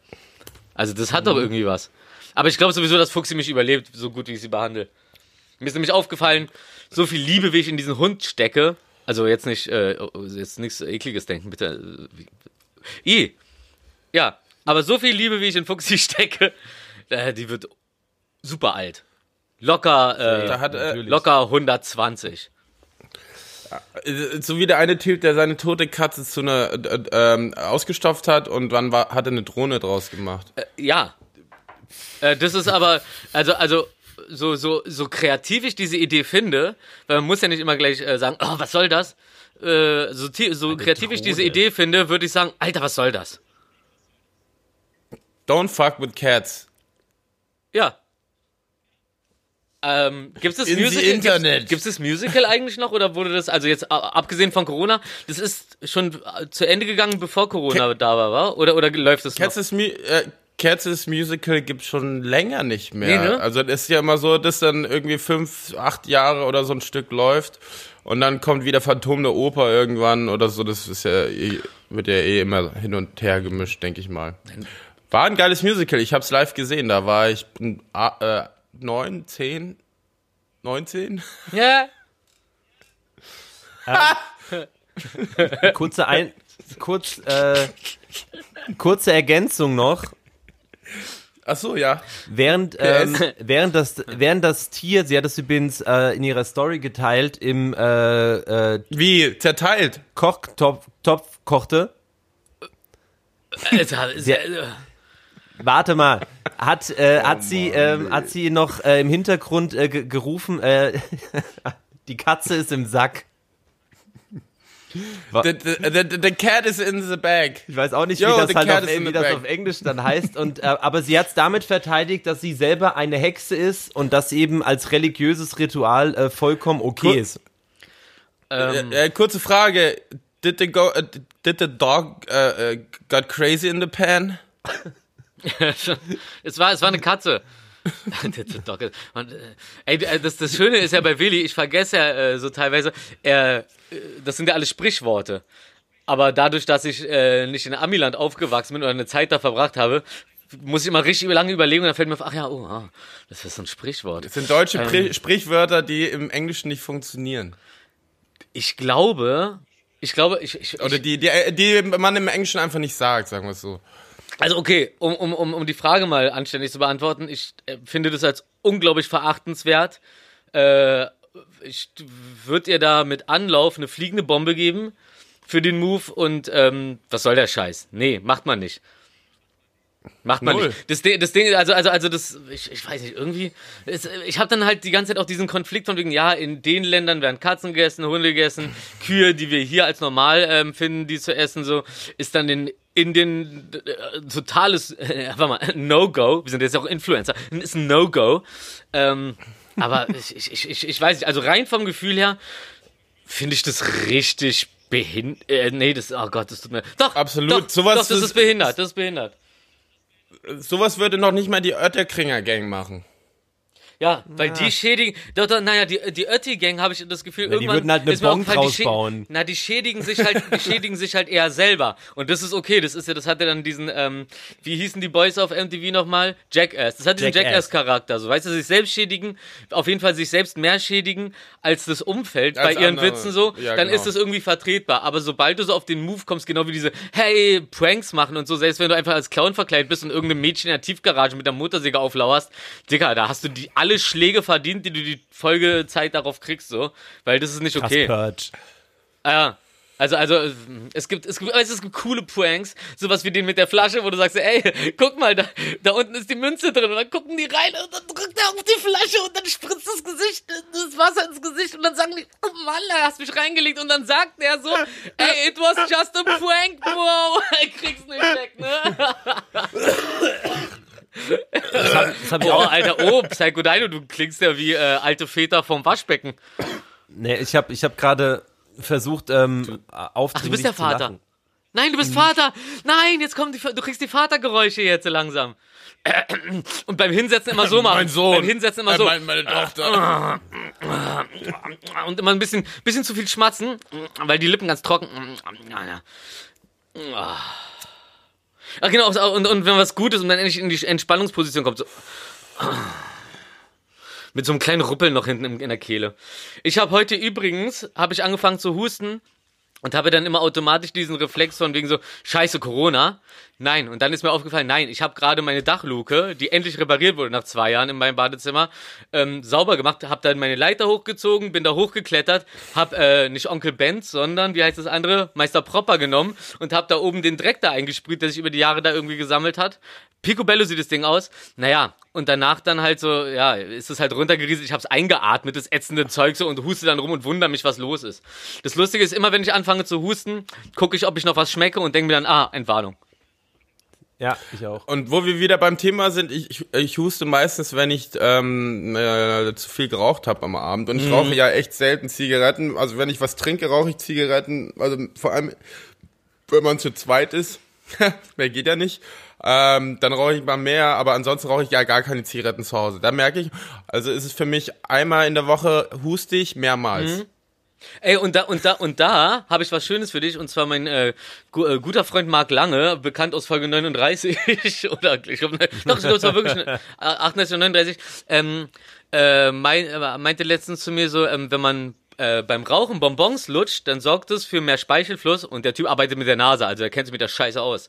Also das hat Mhm. doch irgendwie was. Aber ich glaube sowieso, dass Fuchsi mich überlebt, so gut wie ich sie behandle. Mir ist nämlich aufgefallen, so viel Liebe, wie ich in diesen Hund stecke, also jetzt nicht, äh, jetzt nichts ekliges denken, bitte. äh, I. Ja, aber so viel Liebe, wie ich in Fuchsi stecke, äh, die wird super alt. Locker, äh, hat, äh, locker 120. äh, so wie der eine Typ, der seine tote Katze zu einer äh, ähm, ausgestopft hat und dann war, hat er eine Drohne draus gemacht. Ja. Äh, das ist aber, also, also, so, so, so kreativ ich diese Idee finde, weil man muss ja nicht immer gleich äh, sagen, oh, was soll das? Äh, so, so kreativ ich diese. Idee finde, würde ich sagen, Alter, was soll das? Don't fuck with cats. Ja. Ähm, gibt's das In Musical? Internet. Gibt's das Musical eigentlich noch oder wurde das, also jetzt abgesehen von Corona, das ist schon äh, zu Ende gegangen, bevor Corona da war, wa? Oder, oder läuft das noch? Cats is, Mu äh, Cats is Musical gibt's schon länger nicht mehr. Nee, ne? Also das ist ja immer so, dass dann irgendwie fünf, acht Jahre oder so ein Stück läuft und dann kommt wieder Phantom der Oper irgendwann oder so. Das ist ja eh, wird ja eh immer hin und her gemischt, denke ich mal. War ein geiles Musical. Ich hab's live gesehen. Da war ich äh, neun, zehn, neunzehn. Ja. Kurze ein, kurz, äh, kurze Ergänzung noch. Ach so, ja. Während, ähm, während, das, während das Tier, sie hat das übrigens äh, in ihrer Story geteilt, im äh, äh, Wie zerteilt. Kochtopf Topf kochte. Alter, ist ja, Warte mal, hat, äh, hat, sie, ähm, hat sie noch äh, im Hintergrund äh, ge- gerufen, äh, die Katze ist im Sack. The, the, the, the cat is in the bag. Ich weiß auch nicht, Yo, wie das the halt cat auf, wie das auf Englisch dann heißt. Und, äh, aber sie hat es damit verteidigt, dass sie selber eine Hexe ist und das eben als religiöses Ritual äh, vollkommen okay Cool. ist. ähm, Äh, kurze Frage. Did the, go, uh, did the dog uh, uh, got crazy in the pan? es war, es war eine Katze. Und, äh, ey, äh, das, das Schöne ist ja bei Willi, ich vergesse ja äh, so teilweise, er, äh, das sind ja alles Sprichworte. Aber dadurch, dass ich äh, nicht in Amiland aufgewachsen bin oder eine Zeit da verbracht habe, muss ich immer richtig lange überlegen und dann fällt mir auf, ach ja, oh, ah, das ist so ein Sprichwort. Das sind deutsche Ähm. Pri Sprichwörter, die im Englischen nicht funktionieren. Ich glaube, ich glaube, ich, ich, Oder die, die, die man im Englischen einfach nicht sagt, sagen wir es so. Also okay, um, um, um, um die Frage mal anständig zu beantworten, ich äh, finde das als unglaublich verachtenswert. Äh, ich würde ihr da mit Anlauf eine fliegende Bombe geben für den Move und ähm, was soll der Scheiß? Nee, macht man nicht. Macht man Null. nicht. Das Ding, das Ding, also, also, also das, ich, ich weiß nicht, irgendwie, es, ich habe dann halt die ganze Zeit auch diesen Konflikt von wegen, ja, in den Ländern werden Katzen gegessen, Hunde gegessen, Kühe, die wir hier als normal ähm, finden, die zu essen, so, ist dann in Indien äh, totales, äh, warte mal, No-Go, wir sind jetzt auch Influencer, ist ein No-Go, ähm, aber ich, ich, ich, ich, weiß nicht, also rein vom Gefühl her, finde ich das richtig behindert, äh, nee, das, oh Gott, das tut mir, doch, Absolut. doch, Sowas doch, das ist- ist behindert, das ist behindert. Sowas würde noch nicht mal die Oetterkringer Gang machen. Ja, weil die schädigen, doch, doch, naja, die, die Ötti-Gang habe ich das Gefühl, die irgendwann würden halt eine Bonk aufgefallen, die draus schä- bauen. Na, die schädigen sich halt, die schädigen sich halt eher selber. Und das ist okay, das ist ja, das hat ja dann diesen, ähm, wie hießen die Boys auf MTV nochmal? Jackass. Das hat diesen Jackass. Jackass-Charakter, so, weißt du, sich selbst schädigen, auf jeden Fall sich selbst mehr schädigen als das Umfeld Als bei ihren andere. Witzen so, Ja, dann genau. ist das irgendwie vertretbar. Aber sobald du so auf den Move kommst, genau wie diese, hey, Pranks machen und so, selbst wenn du einfach als Clown verkleidet bist und irgendeinem Mädchen in der Tiefgarage mit der Motorsäge auflauerst, Digga, da hast du die alle Schläge verdient, die du die Folgezeit darauf kriegst, so. Weil das ist nicht Krass okay. Purge. Ah, ja. Also, also, es gibt, es gibt, es gibt coole Pranks, sowas wie den mit der Flasche, wo du sagst, ey, guck mal, da, da unten ist die Münze drin und dann gucken die rein und dann drückt er auf die Flasche und dann spritzt das Gesicht, das Wasser ins Gesicht und dann sagen die, oh Mann, da hast mich reingelegt und dann sagt er so, ey, it was just a prank, bro, ich krieg's nicht weg, ne? Das hab, das hab ich Oh. Alter, oh, Psycho Dino, du klingst ja wie äh, alte Väter vom Waschbecken. Nee, ich habe ich hab gerade versucht, ähm, Ach, du bist der Vater. lachen. Nein, du bist Vater. Nein, jetzt kommen die, du kriegst die Vatergeräusche jetzt so langsam. Und beim Hinsetzen immer so machen. Mein Sohn. Beim Hinsetzen immer Äh, so. mein- meine Tochter. Und immer ein bisschen, bisschen zu viel schmatzen, weil die Lippen ganz trocken. Ach genau, und, und wenn was gut ist und dann endlich in die Entspannungsposition kommt, so. Mit so einem kleinen Ruppeln noch hinten in in der Kehle. Ich habe heute übrigens, habe ich angefangen zu husten und habe dann immer automatisch diesen Reflex von wegen so, scheiße, Corona. Nein, und dann ist mir aufgefallen, nein, ich habe gerade meine Dachluke, die endlich repariert wurde nach zwei Jahren in meinem Badezimmer, ähm, sauber gemacht, habe dann meine Leiter hochgezogen, bin da hochgeklettert, habe äh, nicht Onkel Benz, sondern, wie heißt das andere, Meister Propper genommen und habe da oben den Dreck da eingesprüht, der sich über die Jahre da irgendwie gesammelt hat. Picobello sieht das Ding aus. Naja, und danach dann halt so, ja, ist es halt runtergerieselt. Ich hab's eingeatmet, das ätzende Zeug so und huste dann rum und wundere mich, was los ist. Das Lustige ist, immer wenn ich anfange zu husten, gucke ich, ob ich noch was schmecke und denke mir dann, ah, Entwarnung. Ja, ich auch. Und wo wir wieder beim Thema sind, ich, ich, ich huste meistens, wenn ich ähm, äh, zu viel geraucht habe am Abend. Und ich rauche ja echt selten Zigaretten. Also wenn ich was trinke, rauche ich Zigaretten. Also vor allem, wenn man zu zweit ist, mehr geht ja nicht. Ähm, dann rauche ich mal mehr, aber ansonsten rauche ich ja gar keine Zigaretten zu Hause. Da merke ich, also ist es für mich einmal in der Woche hustig, mehrmals. Ey, und da, und da, und da habe ich was Schönes für dich, und zwar mein äh, gu äh, guter Freund Marc Lange, bekannt aus Folge 39, oder ich glaube, doch, ich glaube, es war wirklich ne, 38 und 39, ähm, äh, mein, äh, meinte letztens zu mir so, ähm, wenn man äh, beim Rauchen Bonbons lutscht, dann sorgt es für mehr Speichelfluss und der Typ arbeitet mit der Nase, also er kennt sich mit der Scheiße aus.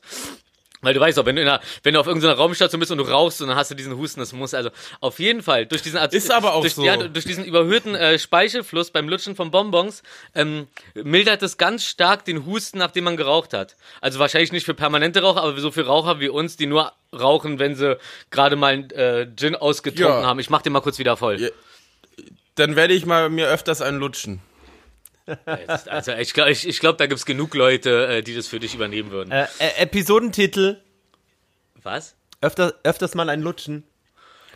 Weil du weißt doch, wenn du, in einer, wenn du auf irgendeiner Raumstation bist und du rauchst und dann hast du diesen Husten, das muss also auf jeden Fall durch diesen Ist aber auch durch, so. Ja, durch diesen überhöhten äh, Speichelfluss beim Lutschen von Bonbons ähm, mildert es ganz stark den Husten, nachdem man geraucht hat. Also wahrscheinlich nicht für permanente Raucher, aber so für Raucher wie uns, die nur rauchen, wenn sie gerade mal einen äh, Gin ausgetrunken Ja. haben. Ich mach den mal kurz wieder voll. Ja. Dann werde ich mal mir öfters einen lutschen. Also ich glaube, ich, ich glaub, da gibt's genug Leute, äh, die das für dich übernehmen würden. Äh, äh, Episodentitel, Was? öfter, öfters mal ein Lutschen.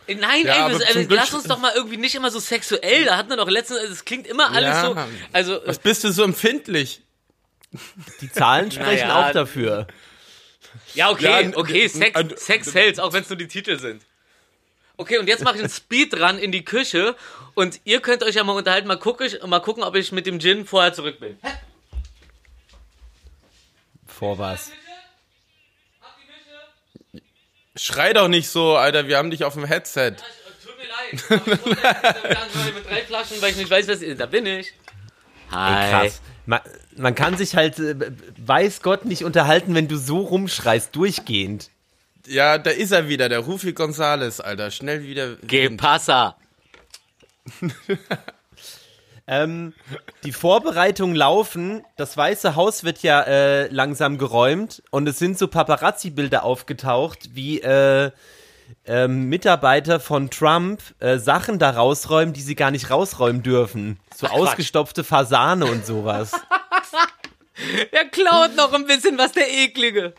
Äh, Nein, Ja, ey, wir, Glück- lass uns doch mal irgendwie nicht immer so sexuell. Da hatten wir doch letztens, es klingt immer alles Ja. so. Also, Was bist du so empfindlich? Die Zahlen sprechen Naja. auch dafür. Ja, okay, Ja, okay, Sex, Sex sells, auch wenn es nur die Titel sind. Okay, und jetzt mache ich einen Speedrun in die Küche und ihr könnt euch ja mal unterhalten, mal, guck ich, mal gucken, ob ich mit dem Gin vorher zurück bin. Vor was? Schrei doch nicht so, Alter, wir haben dich auf dem Headset. Tut mir leid. mit drei Flaschen, weil ich nicht weiß, was ist. Da bin ich. Hi. Krass. Man, man kann sich halt, äh, weiß Gott, nicht unterhalten, wenn du so rumschreist, durchgehend. Ja, da ist er wieder, der Rufi Gonzales, Alter. Schnell wieder. Geh, Passa. Ähm, die Vorbereitungen laufen. Das Weiße Haus wird ja äh, langsam geräumt und es sind so Paparazzi-Bilder aufgetaucht, wie äh, ähm, Mitarbeiter von Trump äh, Sachen da rausräumen, die sie gar nicht rausräumen dürfen. So ausgestopfte Fasane und sowas. Er klaut noch ein bisschen was, der Eklige.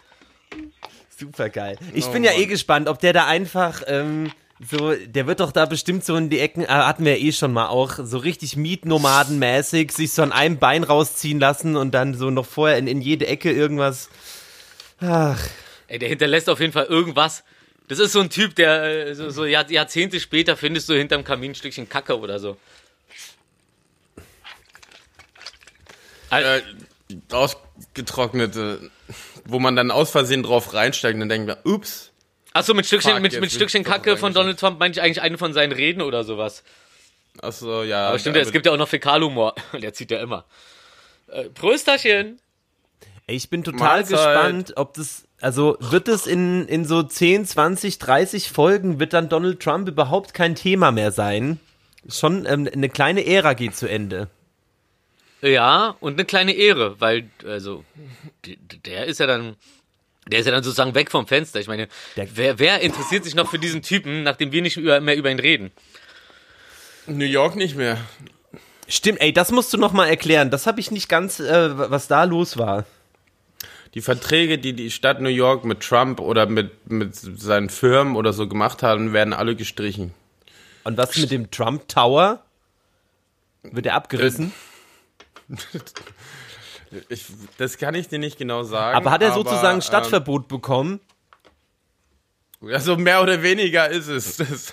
Super geil. Ich Oh bin ja eh Mann. gespannt, ob der da einfach ähm, so, der wird doch da bestimmt so in die Ecken, äh, hatten wir ja eh schon mal auch, so richtig Mietnomadenmäßig sich so an einem Bein rausziehen lassen und dann so noch vorher in, in jede Ecke irgendwas. Ach, Ey, der hinterlässt auf jeden Fall irgendwas. Das ist so ein Typ, der äh, so, so Jahr, Jahrzehnte später findest du hinterm Kamin ein Stückchen Kacke oder so. Äh, ausgetrocknete, wo man dann aus Versehen drauf reinsteigt und dann denkt man, ups. Achso, mit Stückchen, Fuck, mit, mit Stückchen Kacke von. Donald Trump meine ich eigentlich eine von seinen Reden oder sowas. Achso, ja. Aber stimmt, ja, es gibt ja auch noch Fäkalhumor. Der zieht ja immer. Äh, Prösterchen. ey, ich bin total Mahlzeit. gespannt, ob das, also wird es in, in so 10, 20, 30 Folgen, wird dann Donald Trump überhaupt kein Thema mehr sein? Schon ähm, eine kleine Ära geht zu Ende. Ja, und eine kleine Ehre, weil, also, der ist ja dann, der ist ja dann sozusagen weg vom Fenster. Ich meine, Der- wer, wer interessiert sich noch für diesen Typen, nachdem wir nicht über, mehr über ihn reden? New York nicht mehr. Stimmt, ey, das musst du noch mal erklären. Das habe ich nicht ganz, äh, was da los war. Die Verträge, die die Stadt New York mit Trump oder mit, mit seinen Firmen oder so gemacht haben, werden alle gestrichen. Und was mit dem Trump Tower? Wird er abgerissen? Ich, das kann ich dir nicht genau sagen. aber hat er sozusagen ähm, Stadtverbot bekommen? Also mehr oder weniger ist es. Das,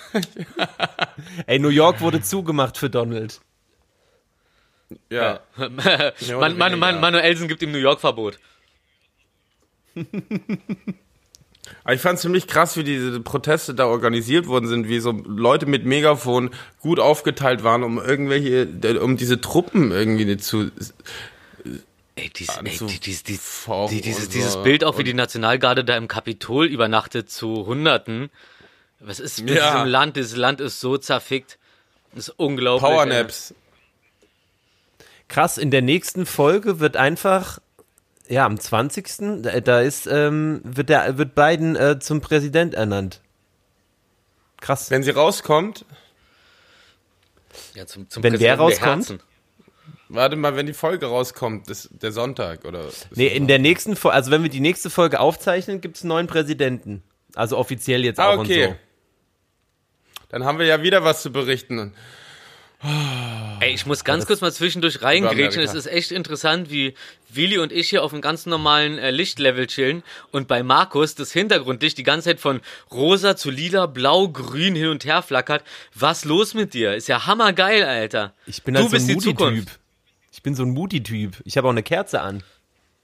Ey, New York wurde zugemacht für Donald. ja. Man, oder man, man, weniger. Manuelsen gibt ihm New York-Verbot. Aber ich fand es ziemlich krass, wie diese Proteste da organisiert worden sind, wie so Leute mit Megafon gut aufgeteilt waren, um irgendwelche, um diese Truppen irgendwie zu. Ey, dies, ey die, dies, dies, fauchen die, dieses, dieses. Bild auch, wie die Nationalgarde da im Kapitol übernachtet zu Hunderten. Was ist mit Ja. diesem Land? Dieses Land ist so zerfickt. Das ist unglaublich. ey. Powernaps. Krass, in der nächsten Folge wird einfach, ja, am 20. Da, da ist, ähm, wird der, wird Biden äh, zum Präsident ernannt. Krass. Wenn sie rauskommt, Ja, zum, zum Wenn wer Präsidenten der rauskommt? Warte mal, wenn die Folge rauskommt, das, der Sonntag oder. Nee, in der nächsten Folge, also wenn wir die nächste Folge aufzeichnen, gibt es einen neuen Präsidenten. Also offiziell jetzt Ah, auch okay. und so. Dann haben wir ja wieder was zu berichten. Ey, ich muss ganz kurz mal zwischendurch reingrätschen. Es ist echt interessant, wie Willi und ich hier auf einem ganz normalen äh, Lichtlevel chillen und bei Markus das Hintergrundlicht die ganze Zeit von rosa zu lila, blau, grün hin und her flackert. Was los mit dir? Ist ja hammergeil, Alter. Ich bin du halt so bist ein die Moody-Typ. Ich bin so ein Moody-Typ. Ich habe auch eine Kerze an.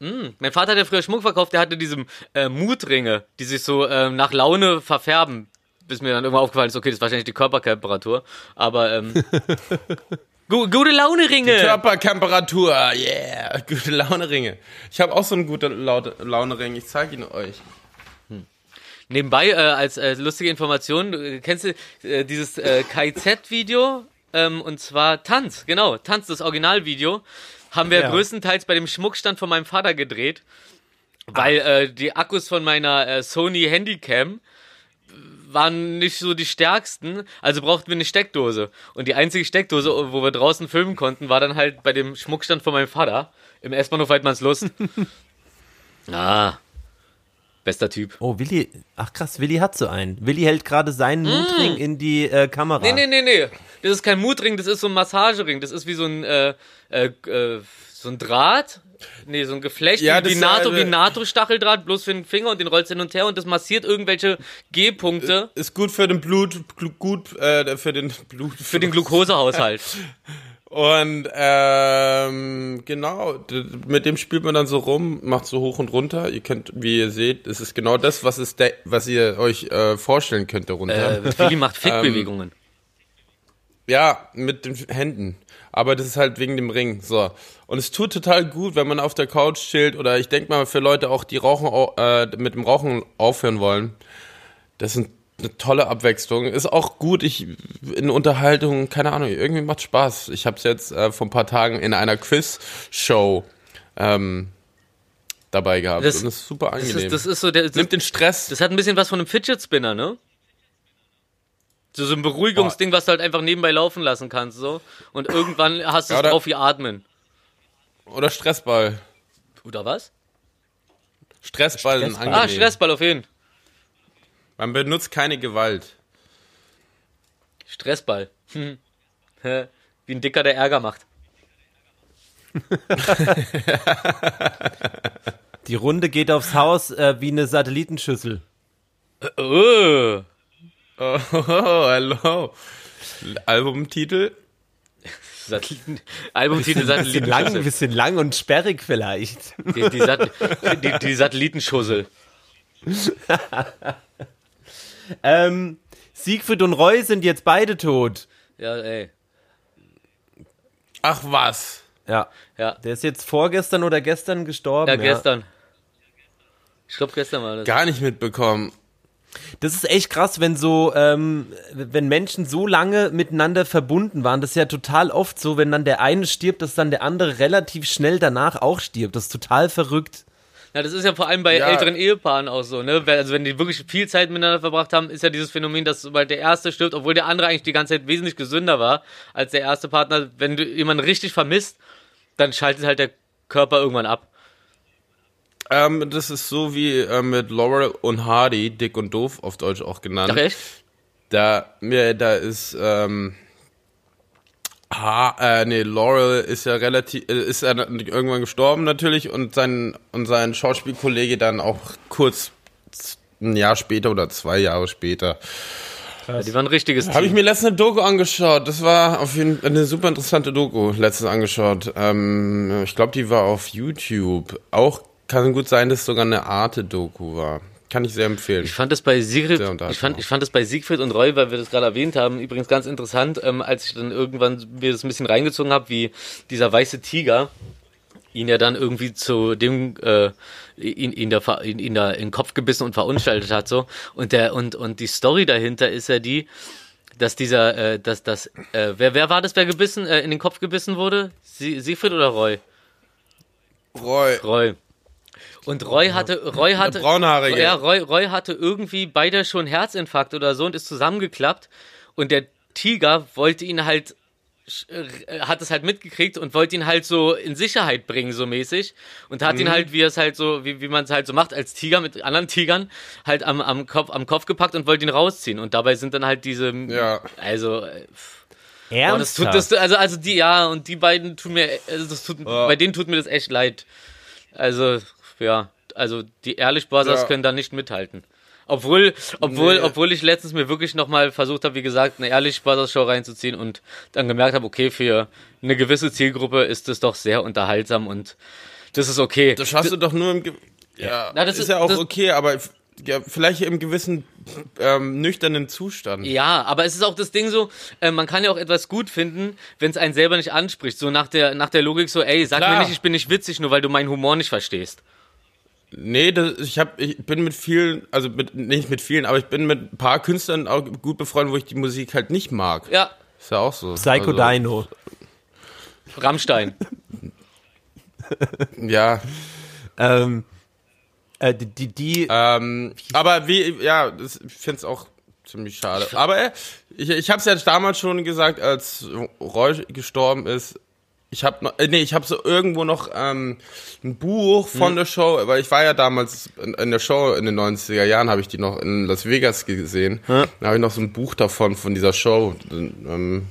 Mein Vater hat ja früher Schmuck verkauft, der hatte diese äh, Mutringe, die sich so ähm, nach Laune verfärben. Bis mir dann irgendwann aufgefallen ist, okay, das ist wahrscheinlich die Körpertemperatur. Aber ähm, gu gute Laune-Ringe. Körpertemperatur, yeah, gute Laune-Ringe. Ich habe auch so einen guten Laune-Ring, ich zeige ihn euch. Nebenbei, äh, als äh, lustige Information, du, kennst du äh, dieses äh, KIZ-Video? Ähm, und zwar Tanz, genau, Tanz, das Originalvideo. Haben wir Ja. größtenteils bei dem Schmuckstand von meinem Vater gedreht, weil äh, die Akkus von meiner äh, Sony Handycam waren nicht so die stärksten, also brauchten wir eine Steckdose. Und die einzige Steckdose, wo wir draußen filmen konnten, war dann halt bei dem Schmuckstand von meinem Vater im S-Bahnhof Weidmannslust. ah, bester Typ. Oh, Willi, ach krass, Willi hat so einen. Willi hält gerade seinen Mutring in die äh, Kamera. Mm. Nee, nee, nee, nee. Das ist kein Mutring, das ist so ein Massagering. Das ist wie so ein, äh, äh, äh, so ein Draht. Nee, so ein Geflecht, Ja, wie, ist, NATO, äh, wie NATO-Stacheldraht, bloß für den Finger und den rollst hin und her und das massiert irgendwelche G-Punkte Ist gut für den Blut, gut äh, für den Blut. für den Glukosehaushalt. Und ähm, genau, mit dem spielt man dann so rum, macht so hoch und runter. Ihr könnt, wie ihr seht, es ist genau das, was de- was ihr euch äh, vorstellen könnt darunter. äh, Willi macht Fickbewegungen. Ja, mit den Händen. Aber das ist halt wegen dem Ring. So. Und es tut total gut, wenn man auf der Couch chillt oder ich denke mal für Leute auch, die rauchen, au- äh, mit dem Rauchen aufhören wollen. Das ist eine tolle Abwechslung. Ist auch gut, ich in Unterhaltung, keine Ahnung, irgendwie macht Spaß. Ich habe es jetzt äh, vor ein paar Tagen in einer Quiz-Show ähm, dabei gehabt. Das- und das ist super das, angenehm. ist, das ist so der. Das, Nimmt den Stress. das hat ein bisschen was von einem Fidget Spinner, ne? So, so ein Beruhigungsding, was du halt einfach nebenbei laufen lassen kannst, so. Und irgendwann hast du Ja, es drauf wie Atmen. Oder Stressball. Oder was? Stressball, Stressball. Ah, angenehm. Stressball auf jeden. Man benutzt keine Gewalt. Stressball. Hm. Wie ein Dicker, der Ärger macht. Die Runde geht aufs Haus äh, wie eine Satellitenschüssel. Oh. Oh, hallo. Albumtitel? Satelliten Albumtitel Bisschen lang, ein Satellitenschussel. bisschen lang und sperrig vielleicht. Die, die, Sat die, die Satellitenschussel. ähm, Siegfried und Roy sind jetzt beide tot. Ja, ey. Ach was. Ja. Ja, Der ist jetzt vorgestern oder gestern gestorben. ja gestern. Ich glaube, gestern war das. Gar nicht mitbekommen. Das ist echt krass, wenn so, ähm, wenn Menschen so lange miteinander verbunden waren. Das ist ja total oft so, wenn dann der eine stirbt, dass dann der andere relativ schnell danach auch stirbt. Das ist total verrückt. Ja, das ist ja vor allem bei Ja. älteren Ehepaaren auch so, ne? Also wenn die wirklich viel Zeit miteinander verbracht haben, ist ja dieses Phänomen, dass sobald der erste stirbt, obwohl der andere eigentlich die ganze Zeit wesentlich gesünder war als der erste Partner, wenn du jemanden richtig vermisst, dann schaltet halt der Körper irgendwann ab. Ähm, das ist so wie äh, mit Laurel und Hardy, dick und doof, auf Deutsch auch genannt. Ach echt? Da, mir, da ist, ähm, ha, äh, nee, Laurel ist ja relativ, äh, ist ja irgendwann gestorben natürlich und sein, und sein Schauspielkollege dann auch kurz ein Jahr später oder zwei Jahre später. Ja, die waren ein richtiges Habe ich Team. mir letztens eine Doku angeschaut. Das war auf jeden Fall eine super interessante Doku letztens angeschaut. Ähm, ich glaube, die war auf YouTube. Auch kann gut sein, dass es sogar eine Arte-Doku war. Kann ich sehr empfehlen. Ich fand das bei Siegfried, ich fand, ich fand das bei Siegfried und Roy, weil wir das gerade erwähnt haben, übrigens ganz interessant, ähm, als ich dann irgendwann mir das ein bisschen reingezogen habe, wie dieser weiße Tiger ihn ja dann irgendwie zu dem äh, ihn, ihn, da, ihn, ihn da in den Kopf gebissen und verunstaltet hat so und der und und die Story dahinter ist ja die dass dieser äh, dass das äh, wer wer war das wer gebissen äh, in den Kopf gebissen wurde Sie, Siegfried oder Roy Roy. Roy und Roy hatte Roy hatte braunhaarige. ja Roy, Roy hatte irgendwie beide schon Herzinfarkt oder so und ist zusammengeklappt und der Tiger wollte ihn halt äh, hat es halt mitgekriegt und wollte ihn halt so in Sicherheit bringen, so mäßig. Und hat ihn halt, wie es halt so, wie, wie man es halt so macht, als Tiger mit anderen Tigern, halt am, am, Kopf, am Kopf gepackt und wollte ihn rausziehen. Und dabei sind dann halt diese, Ja. also, äh, boah, das tut, Ernsthaft? das, also, also die, ja, und die beiden tun mir, also das tut, bei denen tut mir das echt leid. Also, ja, also die Ehrlich Brothers Ja. können da nicht mithalten. Obwohl, obwohl, Nee. obwohl ich letztens mir wirklich nochmal versucht habe, wie gesagt, eine Ehrlich Brothers Show reinzuziehen und dann gemerkt habe, okay, für eine gewisse Zielgruppe ist das doch sehr unterhaltsam und das ist okay. Das schaffst du doch nur im, Ge ja, Na, das ist, ist- ja auch okay, aber ja, vielleicht im gewissen ähm, nüchternen Zustand. Ja, aber es ist auch das Ding so, äh, man kann ja auch etwas gut finden, wenn es einen selber nicht anspricht. So nach der, nach der Logik so, ey, sag mir Klar. nicht, ich bin nicht witzig, nur weil du meinen Humor nicht verstehst. Nee, das, ich hab, ich bin mit vielen, also mit, nicht mit vielen, aber ich bin mit ein paar Künstlern auch gut befreundet, wo ich die Musik halt nicht mag. Ja, Ist ja auch so. Psycho also, Dino. Rammstein. Ja, Ähm, äh, die, die, die ähm, aber wie, ja, das, ich finde es auch ziemlich schade. Aber äh, ich, ich habe es ja damals schon gesagt, als Roy gestorben ist. Ich habe noch, äh, nee, ich habe so irgendwo noch ähm, ein Buch von der Show, weil ich war ja damals in, in der Show in den 90er Jahren, habe ich die noch in Las Vegas gesehen. Da habe ich noch so ein Buch davon, von dieser Show. Ähm,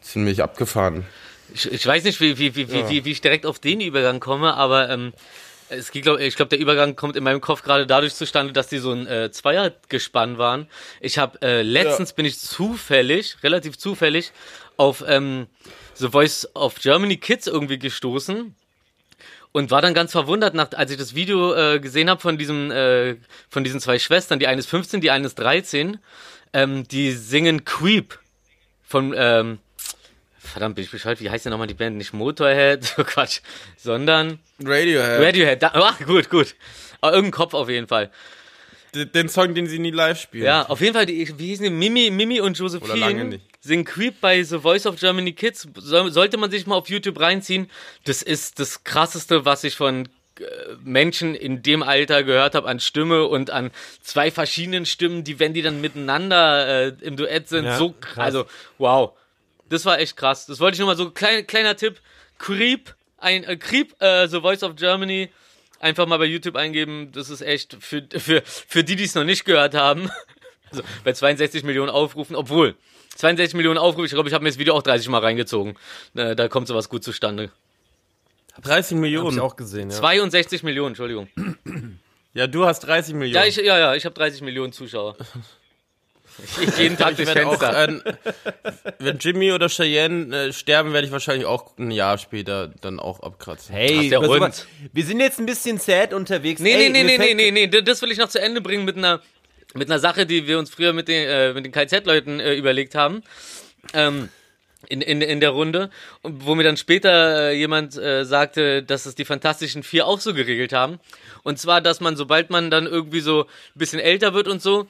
ziemlich abgefahren. Ich, ich weiß nicht, wie, wie, wie, wie, wie, wie ich direkt auf den Übergang komme, aber ähm, es geht, glaub, ich glaube, der Übergang kommt in meinem Kopf gerade dadurch zustande, dass die so ein äh, Zweiergespann waren. Ich habe äh, letztens bin ich zufällig, relativ zufällig, auf ähm, The Voice of Germany Kids irgendwie gestoßen und war dann ganz verwundert, nach, als ich das Video äh, gesehen habe von diesem, äh, von diesen zwei Schwestern, die eine ist 15, die eine ist 13, ähm, die singen Creep von, ähm, verdammt, bin ich bescheuert, wie heißt denn nochmal die Band? Nicht Motorhead, oh Quatsch, sondern Radiohead. Radiohead. Da, ach, gut, gut. Aber irgendein Kopf auf jeden Fall. Den Song, den sie nie live spielen. Ja, auf jeden Fall, die, wie hießen die? Mimi, Mimi und Oder lange Josephine nicht. singen Creep bei The Voice of Germany Kids. Soll, sollte man sich mal auf YouTube reinziehen. Das ist das krasseste, was ich von äh, Menschen in dem Alter gehört habe an Stimme und an zwei verschiedenen Stimmen, die, wenn die dann miteinander äh, im Duett sind, Ja, so krass. Also, wow. Das war echt krass. Das wollte ich nur mal so, klein, kleiner Tipp. Creep, ein äh, Creep, äh, The Voice of Germany. Einfach mal bei YouTube eingeben. Das ist echt für, für, für die, die es noch nicht gehört haben. Also bei 62 Millionen Aufrufen, obwohl 62 Millionen Aufrufe, ich glaube, ich habe mir das Video auch 30 Mal reingezogen. Äh, da kommt sowas gut zustande. 30 hab Millionen. ich auch gesehen, ja. 62 Millionen, Entschuldigung. Ja, du hast 30 Millionen. Ja, ich, ja, ja, ich habe 30 Millionen Zuschauer. Ich, jeden Tag Ich werde auch, ähm, wenn Jimmy oder Cheyenne äh, sterben, werde ich wahrscheinlich auch ein Jahr später dann auch abkratzen. Hey, Ach, der Hund. wir sind jetzt ein bisschen sad unterwegs. Nee, Ey, nee, nee, nee, nee, nee, nee, das will ich noch zu Ende bringen mit einer, mit einer Sache, die wir uns früher mit den, äh, mit den KZ-Leuten äh, überlegt haben. Ähm, in, in, in der Runde, und wo mir dann später äh, jemand äh, sagte, dass es die Fantastischen Vier auch so geregelt haben. Und zwar, dass man, sobald man dann irgendwie so ein bisschen älter wird und so,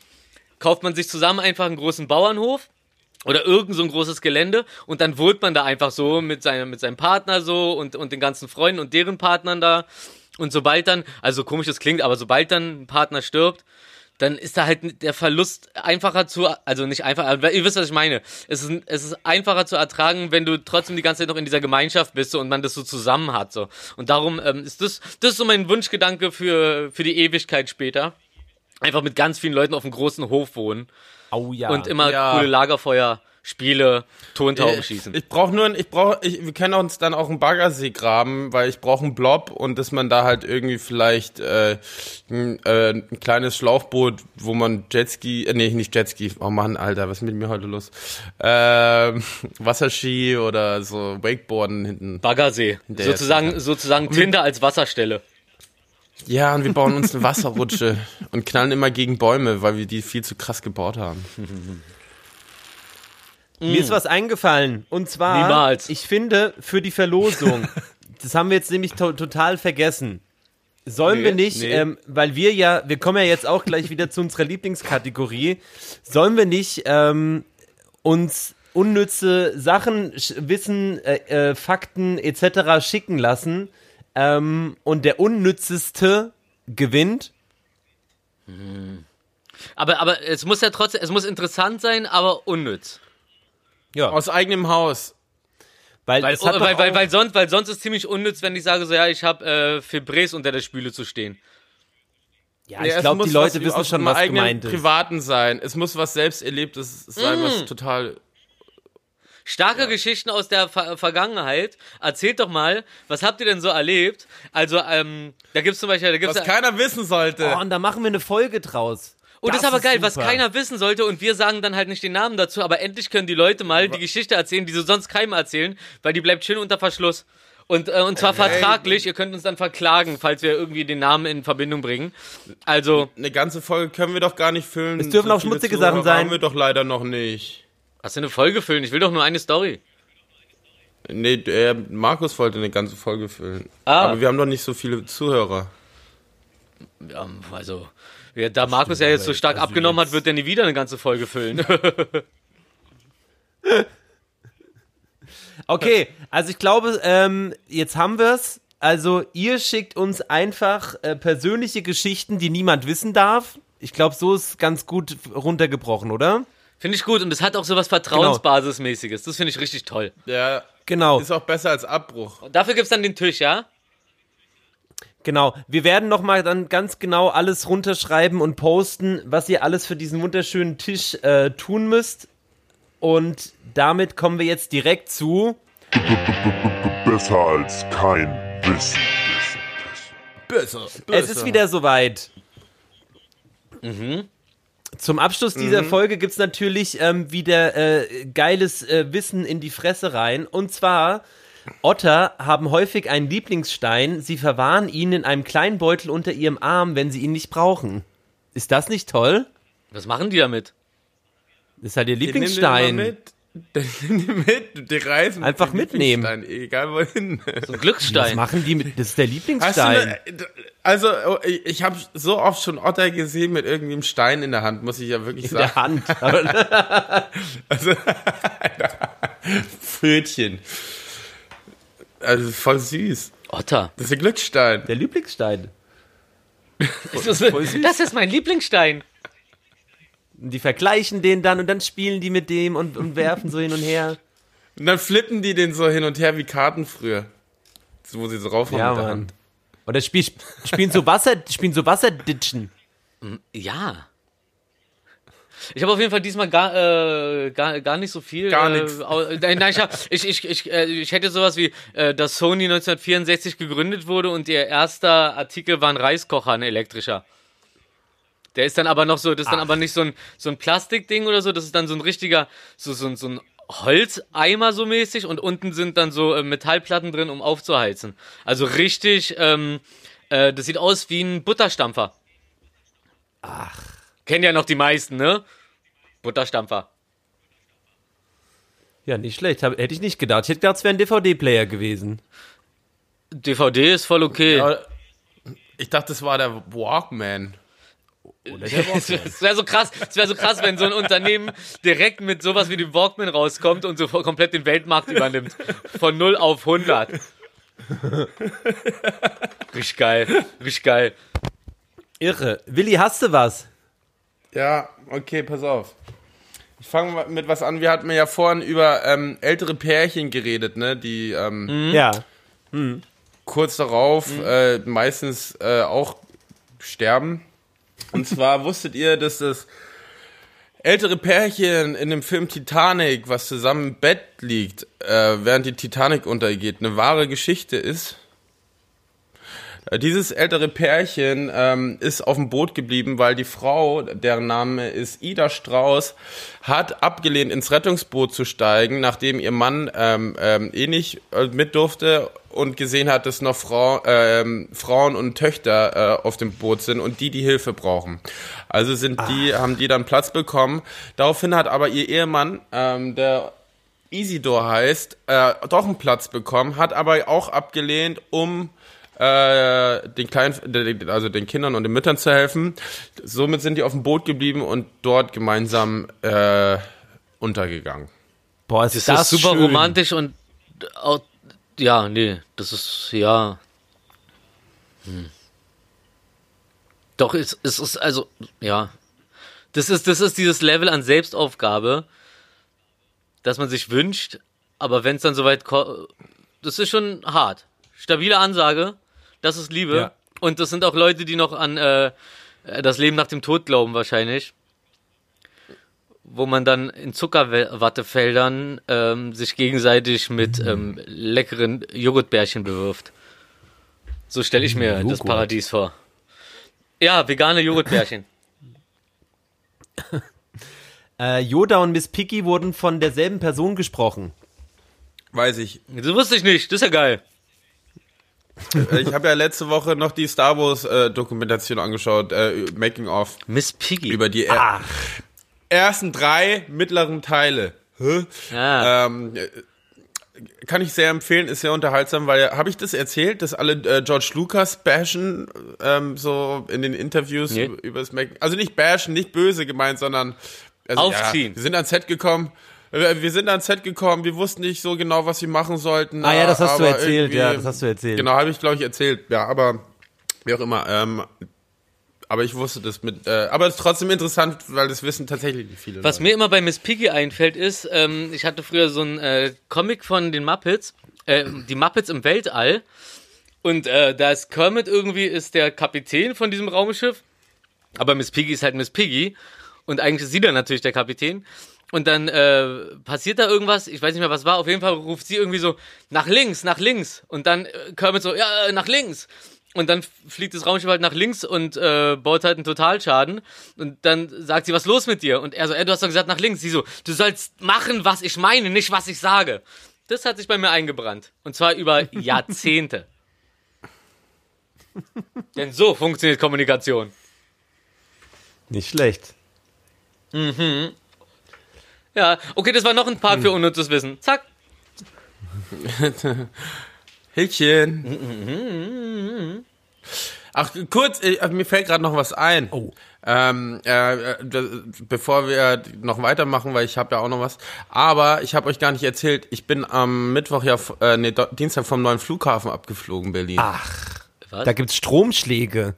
kauft man sich zusammen einfach einen großen Bauernhof oder irgend so ein großes Gelände und dann wohnt man da einfach so mit seinem, mit seinem Partner so und, und den ganzen Freunden und deren Partnern da. Und sobald dann, also komisch das klingt, aber sobald dann ein Partner stirbt, dann ist da halt der Verlust einfacher zu, also nicht einfach, aber ihr wisst, was ich meine. Es ist, es ist einfacher zu ertragen, wenn du trotzdem die ganze Zeit noch in dieser Gemeinschaft bist so, und man das so zusammen hat. So. Und darum ähm, ist das, das ist so mein Wunschgedanke für, für die Ewigkeit später. Einfach mit ganz vielen Leuten auf einem großen Hof wohnen Oh ja. und immer Ja. coole Lagerfeuer, Spiele, Tontauben Ich, schießen. ich brauche nur, ein- ich brauche, ich, wir können uns dann auch einen Baggersee graben, weil ich brauche einen Blob und dass man da halt irgendwie vielleicht äh, ein, äh, ein kleines Schlauchboot, wo man Jetski, äh, nee, nicht Jetski, oh Mann, Alter, was ist mit mir heute los? Ähm, Wasserski oder so Wakeboarden hinten. Baggersee. Sozusagen, sozusagen Tinder als Wasserstelle. Ja, und wir bauen uns eine Wasserrutsche und knallen immer gegen Bäume, weil wir die viel zu krass gebaut haben. Mir ist was eingefallen. Und zwar, Niemals. ich finde, für die Verlosung, das haben wir jetzt nämlich to total vergessen. Sollen Nee, wir nicht, nee. ähm, weil wir ja, wir kommen ja jetzt auch gleich wieder zu unserer Lieblingskategorie, sollen wir nicht ähm, uns unnütze Sachen, Sch- Wissen, äh, äh, Fakten etc. schicken lassen ähm, und der unnützeste gewinnt? Aber, aber es muss ja trotzdem, es muss interessant sein, aber unnütz. Ja, Aus eigenem Haus. weil, Weil, doch weil, weil, weil, sonst, weil sonst ist ziemlich unnütz, wenn ich sage so, ja, ich habe äh, Fibres unter der Spüle zu stehen. ja, ich glaube, die Leute was wissen schon, was gemeint ist. Privaten sein. Es muss was Selbsterlebtes sein, Mm. was total Starke Geschichten aus der Ver Vergangenheit. Erzählt doch mal, was habt ihr denn so erlebt? Also, ähm, da gibt's zum Beispiel, da gibt's was keiner wissen sollte. Oh, und da machen wir eine Folge draus. Und das, ist aber geil, was super. keiner wissen sollte und wir sagen dann halt nicht den Namen dazu, aber endlich können die Leute mal die Geschichte erzählen, die sie sonst keinem erzählen, weil die bleibt schön unter Verschluss. Und, äh, und zwar vertraglich, ihr könnt uns dann verklagen, falls wir irgendwie den Namen in Verbindung bringen. Also, Eine ganze Folge können wir doch gar nicht füllen. Es dürfen So auch schmutzige Sachen sein. haben wir doch leider noch nicht. Hast du eine Folge füllen? Ich will doch nur eine Story. Nee, der Markus wollte eine ganze Folge füllen. Ah. Aber wir haben doch nicht so viele Zuhörer. Ja, also, ja, da Markus ja jetzt so stark also abgenommen hat, jetzt- wird er nie wieder eine ganze Folge füllen. Okay, also ich glaube, ähm, jetzt haben wir's. Also ihr schickt uns einfach äh, persönliche Geschichten, die niemand wissen darf. Ich glaube, so ist ganz gut runtergebrochen, oder? Finde ich gut und es hat auch so was Vertrauensbasismäßiges. Das finde ich richtig toll. Der Genau, ist auch besser als Abbruch. Und dafür gibt's dann den Tisch, ja? genau. Wir werden noch mal dann ganz genau alles runterschreiben und posten, was ihr alles für diesen wunderschönen Tisch äh, tun müsst. Und damit kommen wir jetzt direkt zu. Besser als kein Wissen. Besser. Es ist wieder soweit. Zum Abschluss dieser Folge gibt's natürlich ähm, wieder äh, geiles äh, Wissen in die Fresse rein. Und zwar, Otter haben häufig einen Lieblingsstein. Sie verwahren ihn in einem kleinen Beutel unter ihrem Arm, wenn sie ihn nicht brauchen. Ist das nicht toll? Was machen die damit? Das ist halt ihr Lieblingsstein. Den nimm den mit. Die reisen. Einfach mitnehmen. Egal wohin. So ein Was Glücksstein. machen die mit? Das ist der Lieblingsstein. eine, also, ich habe so oft schon Otter gesehen mit irgendwie einem Stein in der Hand, muss ich ja wirklich in der sagen. Hand. Pfötchen. Also voll süß. Otter. Das ist ein Glücksstein. der Lieblingsstein. Das ist, das ist mein Lieblingsstein. Und die vergleichen den dann und dann spielen die mit dem und, und werfen so hin und her. Und dann flippen die den so hin und her wie Karten früher. So, wo sie so drauf haben Ja, mit der Mann. Hand. Oder spiel, spielen so Wasser, spielen so Wasserditschen. Ja. Ich habe auf jeden Fall diesmal gar, äh, gar, gar nicht so viel. Gar äh, au- Nein, nein, ich, hab, ich, ich, ich, äh, ich hätte sowas wie, äh, dass Sony 1964 gegründet wurde und ihr erster Artikel war ein Reiskocher, ein elektrischer. Der ist dann aber noch so, das ist dann aber nicht so ein, so ein Plastikding oder so, das ist dann so ein richtiger, so, so, ein- so ein Holzeimer so mäßig und unten sind dann so äh, Metallplatten drin, um aufzuheizen. Also richtig, ähm, äh, das sieht aus wie ein Butterstampfer. Kennen ja noch die meisten, ne? Butterstampfer. Ja, nicht schlecht. Hab, hätte ich nicht gedacht. Ich hätte gedacht, es wäre ein DVD-Player gewesen. DVD ist voll okay. Aber ich dachte, das war der Walkman. Es wäre so krass, es wäre so krass, wenn so ein Unternehmen direkt mit sowas wie dem Walkman rauskommt und so komplett den Weltmarkt übernimmt. Von 0 auf 100. Richtig geil, richtig geil. Irre. Willi, hast du was? Ja, okay, pass auf. Ich fange mit was an. Wir hatten ja vorhin über ähm, ältere Pärchen geredet, ne? Die ähm, Ja. kurz darauf äh, meistens äh, auch sterben. Und zwar wusstet ihr, dass das ältere Pärchen in dem Film Titanic, was zusammen im Bett liegt, äh, während die Titanic untergeht, eine wahre Geschichte ist? Äh, Dieses ältere Pärchen ähm, ist auf dem Boot geblieben, weil die Frau, deren Name ist Ida Strauß, hat abgelehnt, ins Rettungsboot zu steigen, nachdem ihr Mann ähm, ähm, eh nicht äh, mit durfte und gesehen hat, dass noch Frau, ähm, Frauen und Töchter äh, auf dem Boot sind und die die Hilfe brauchen. Also sind die, haben die dann Platz bekommen. Daraufhin hat aber ihr Ehemann, ähm, der Isidor heißt, äh, doch einen Platz bekommen, hat aber auch abgelehnt, um äh, den kleinen, also den Kindern und den Müttern zu helfen. Somit sind die auf dem Boot geblieben und dort gemeinsam äh, untergegangen. Boah, ist Das, das, ist super schön. romantisch und auch, ja, nee, das ist, ja. Hm. Doch, es, es ist, also, ja. Das ist, das ist dieses Level an Selbstaufgabe, das man sich wünscht, aber wenn es dann soweit kommt, das ist schon hart. Stabile Ansage, das ist Liebe. Ja. Und das sind auch Leute, die noch an äh, das Leben nach dem Tod glauben, wahrscheinlich. Wo man dann in Zuckerwattefeldern ähm, sich gegenseitig mit ähm, leckeren Joghurtbärchen bewirft. So stelle ich mir das Joghurt. Paradies vor. Ja, vegane Joghurtbärchen. Äh, Yoda und Miss Piggy wurden von derselben Person gesprochen. Weiß ich. Das wusste ich nicht, das ist ja geil. Äh, Ich habe ja letzte Woche noch die Star Wars äh, Dokumentation angeschaut, äh, Making of, Miss Piggy. über die er ersten drei mittleren Teile. Hä? ja. Ähm, äh, kann ich sehr empfehlen, ist sehr unterhaltsam, weil habe ich das erzählt, dass alle äh, George Lucas bashen, ähm, so in den Interviews Nee. über, über das Making, also nicht bashen, nicht böse gemeint, sondern also, Aufziehen. Ja, wir sind ans Set gekommen. Äh, Wir sind ans Set gekommen, wir wussten nicht so genau, was wir machen sollten. Ah ja, das hast du erzählt, ja, das hast du erzählt. Genau, habe ich, glaube ich, erzählt. Ja, aber wie auch immer. Ähm, aber ich wusste das mit. Äh, aber es ist trotzdem interessant, weil das wissen tatsächlich nicht viele. Was Leute. mir immer bei Miss Piggy einfällt, ist, ähm, ich hatte früher so einen äh, Comic von den Muppets, äh, die Muppets im Weltall. Und äh, da ist Kermit irgendwie ist der Kapitän von diesem Raumschiff. Aber Miss Piggy ist halt Miss Piggy. Und eigentlich ist sie dann natürlich der Kapitän. Und dann äh, passiert da irgendwas, ich weiß nicht mehr, was war. Auf jeden Fall ruft sie irgendwie so, nach links, nach links. Und dann äh, Kermit so, ja, äh, nach links. Und dann fliegt das Raumschiff halt nach links und äh, baut halt einen Totalschaden. Und dann sagt sie, was ist los mit dir? Und er so, ey, du hast doch gesagt nach links. Sie so, du sollst machen, was ich meine, nicht was ich sage. Das hat sich bei mir eingebrannt. Und zwar über Jahrzehnte. Denn so funktioniert Kommunikation. Nicht schlecht. Ja, okay, das war noch ein Part für unnützes Wissen. Zack. Häkchen. Ach, kurz, äh, mir fällt gerade noch was ein. Oh. Ähm, äh, äh, bevor wir noch weitermachen, weil ich habe ja auch noch was. Aber ich habe euch gar nicht erzählt, ich bin am Mittwoch ja, äh, nee, Dienstag vom neuen Flughafen abgeflogen, Berlin. Ach, Was? da gibt's Stromschläge.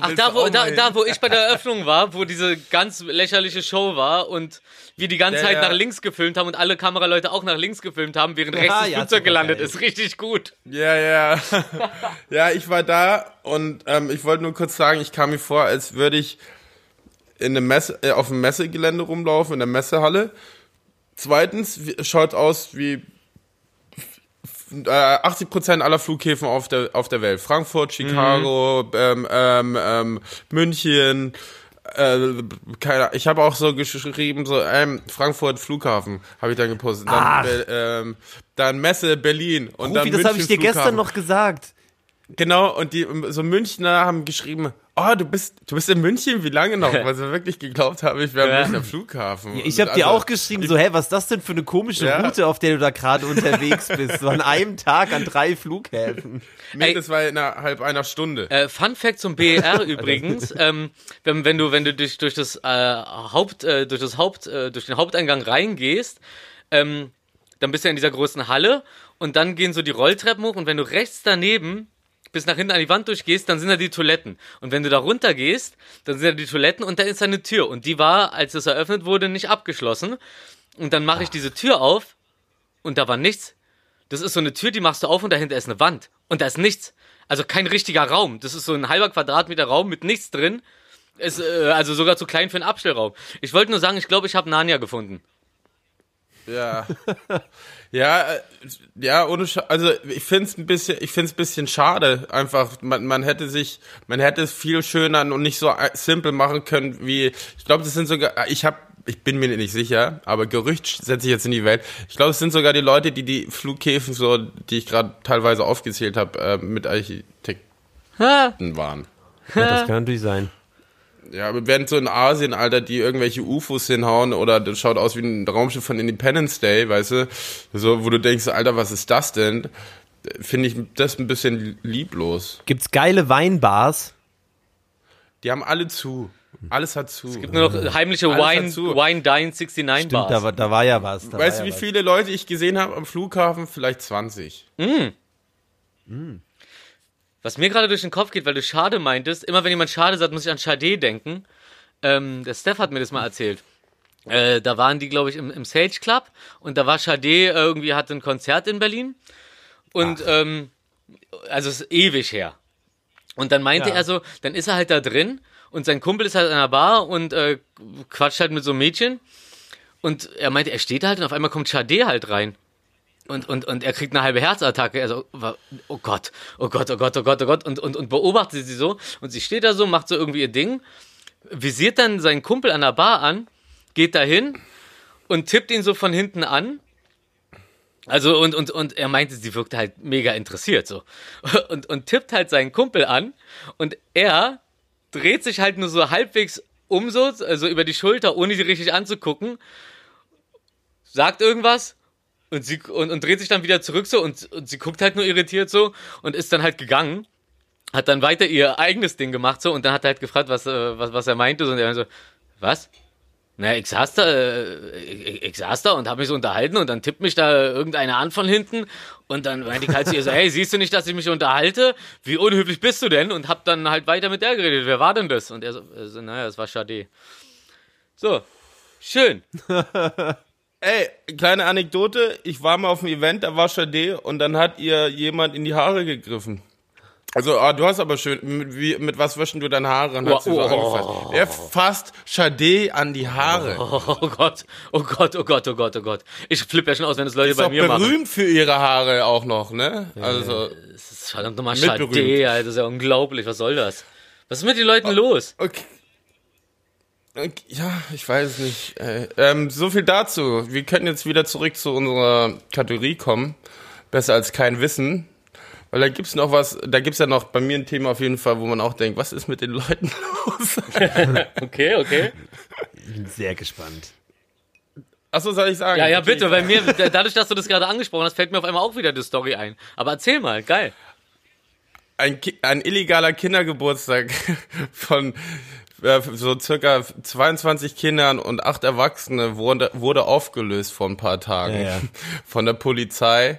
Ach, da wo, da, da, wo ich bei der Eröffnung war, wo diese ganz lächerliche Show war und wir die ganze Ja, Zeit ja. nach links gefilmt haben und alle Kameraleute auch nach links gefilmt haben, während rechts Ja, das ja, Flugzeug gelandet geil. ist. Richtig gut. Ja, ja. ja, ich war da und ähm, ich wollte nur kurz sagen, ich kam mir vor, als würde ich in einem Messe, äh, auf dem Messegelände rumlaufen, in der Messehalle. Zweitens schaut aus wie äh, 80 Prozent aller Flughäfen auf der auf der Welt. Frankfurt, Chicago, ähm, ähm, ähm, München. Äh, keine, ich habe auch so geschrieben, so ähm, Frankfurt Flughafen habe ich dann gepostet. Dann, ähm, dann Messe Berlin und Rufi, dann das habe ich München dir gestern Flughafen. noch gesagt. Genau, und die so Münchner haben geschrieben, oh, du bist, du bist in München, wie lange noch? Weil sie wirklich geglaubt haben, ich wäre Ja. am Münchner Flughafen. Ich habe dir Also, auch geschrieben, so, hä, was ist das denn für eine komische Ja. Route, auf der du da gerade unterwegs bist? So an einem Tag an drei Flughäfen. Nee, Ey. das war innerhalb einer Stunde. Äh, Fun Fact zum BER übrigens, ähm, wenn, wenn du wenn du durch durch das äh, Haupt äh, durch das Haupt äh, durch den Haupteingang reingehst, ähm, dann bist du in dieser großen Halle und dann gehen so die Rolltreppen hoch und wenn du rechts daneben bis nach hinten an die Wand durchgehst, dann sind da die Toiletten. Und wenn du da runter gehst, dann sind da die Toiletten und da ist eine Tür. Und die war, als es eröffnet wurde, nicht abgeschlossen. Und dann mache ich diese Tür auf und da war nichts. Das ist so eine Tür, die machst du auf und dahinter ist eine Wand. Und da ist nichts. Also kein richtiger Raum. Das ist so ein halber Quadratmeter Raum mit nichts drin. Ist, äh, also sogar zu klein für einen Abstellraum. Ich wollte nur sagen, ich glaube, ich habe Narnia gefunden. Ja. ja, äh, ja, ohne Scha also ich find's ein bisschen, ich find's ein bisschen schade. Einfach, man, man hätte sich, man hätte es viel schöner und nicht so äh, simpel machen können wie, ich glaube, das sind sogar, ich habe ich bin mir nicht sicher, aber Gerücht setze ich jetzt in die Welt. Ich glaube, es sind sogar die Leute, die die Flughäfen so, die ich gerade teilweise aufgezählt habe, äh, mit Architekten Ha, waren. Ja, das kann natürlich sein. Ja, aber während so in Asien, Alter, die irgendwelche UFOs hinhauen oder das schaut aus wie ein Raumschiff von Independence Day, weißt du, so, wo du denkst, Alter, was ist das denn? Finde ich das ein bisschen lieblos. Gibt's geile Weinbars? Die haben alle zu. Alles hat zu. nur noch heimliche Alles Wine, zu. Wine Dine 69 Stimmt, da, Bars. war- da war ja was. Da weißt du, wie ja was. viele Leute ich gesehen habe am Flughafen? Vielleicht 20. Was mir gerade durch den Kopf geht, weil du Schade meintest, immer wenn jemand Schade sagt, muss ich an Schade denken. Ähm, der Steph hat mir das mal erzählt. Äh, da waren die, glaube ich, im, im Sage Club und da war Schade irgendwie, hatte ein Konzert in Berlin. Und, ähm, also es ist ewig her. Und dann meinte Ja. er so, dann ist er halt da drin und sein Kumpel ist halt an der Bar und äh, quatscht halt mit so einem Mädchen. Und er meinte, er steht halt und auf einmal kommt Schade halt rein. Und, und, und er kriegt eine halbe Herzattacke. Also, wa- oh Gott, oh Gott, oh Gott, oh Gott, oh Gott. Und, und, und beobachtet sie so. Und sie steht da so, macht so irgendwie ihr Ding, visiert dann seinen Kumpel an der Bar an, geht dahin und tippt ihn so von hinten an. Also, und, und, und er meinte, sie wirkte halt mega interessiert so. Und, und tippt halt seinen Kumpel an. Und er dreht sich halt nur so halbwegs um so, also über die Schulter, ohne sie richtig anzugucken. Sagt irgendwas und sie und, und dreht sich dann wieder zurück so und, und sie guckt halt nur irritiert so und ist dann halt gegangen. Hat dann weiter ihr eigenes Ding gemacht so und dann hat er halt gefragt, was, äh, was, was er meinte so, und er so, was? Na, ich saß da, äh, ich, ich saß da und habe mich so unterhalten und dann tippt mich da irgendeiner an von hinten und dann meinte ich halt zu ihr so, hey, siehst du nicht, dass ich mich unterhalte? Wie unhöflich bist du denn? Und hab dann halt weiter mit der geredet. Wer war denn das? Und er so, äh, so naja, das war Schade. So, schön. Ey, kleine Anekdote. Ich war mal auf einem Event, da war Sade und dann hat ihr jemand in die Haare gegriffen. Also, ah, du hast aber schön, mit, wie, mit was wäschen du deine Haare? Und hat sie so Oh, oh. angefasst. Er fasst Sade an die Haare. Oh Gott, oh Gott, oh Gott, oh Gott, oh Gott. Ich flippe ja schon aus, wenn das Leute ist bei mir machen. berühmt für ihre Haare auch noch, ne? Also, Das ist verdammt nochmal berühmt. Alter, das ist ja unglaublich. Was soll das? Was ist mit den Leuten los? okay. Okay, Ja, ich weiß es nicht. Ey. Ähm, so viel dazu. Wir können jetzt wieder zurück zu unserer Kategorie kommen. Besser als kein Wissen. Weil da gibt's noch was, da gibt's ja noch bei mir ein Thema auf jeden Fall, wo man auch denkt, was ist mit den Leuten los? Okay, okay. Ich bin sehr gespannt. Achso, soll ich sagen? Ja, ja, Okay, bitte, weil mir, dadurch, dass du das gerade angesprochen hast, fällt mir auf einmal auch wieder die Story ein. Aber erzähl mal, geil. ein, ein illegaler Kindergeburtstag von äh, so circa 22 Kindern und acht Erwachsene wurde, wurde aufgelöst vor ein paar Tagen Ja, ja. von der Polizei.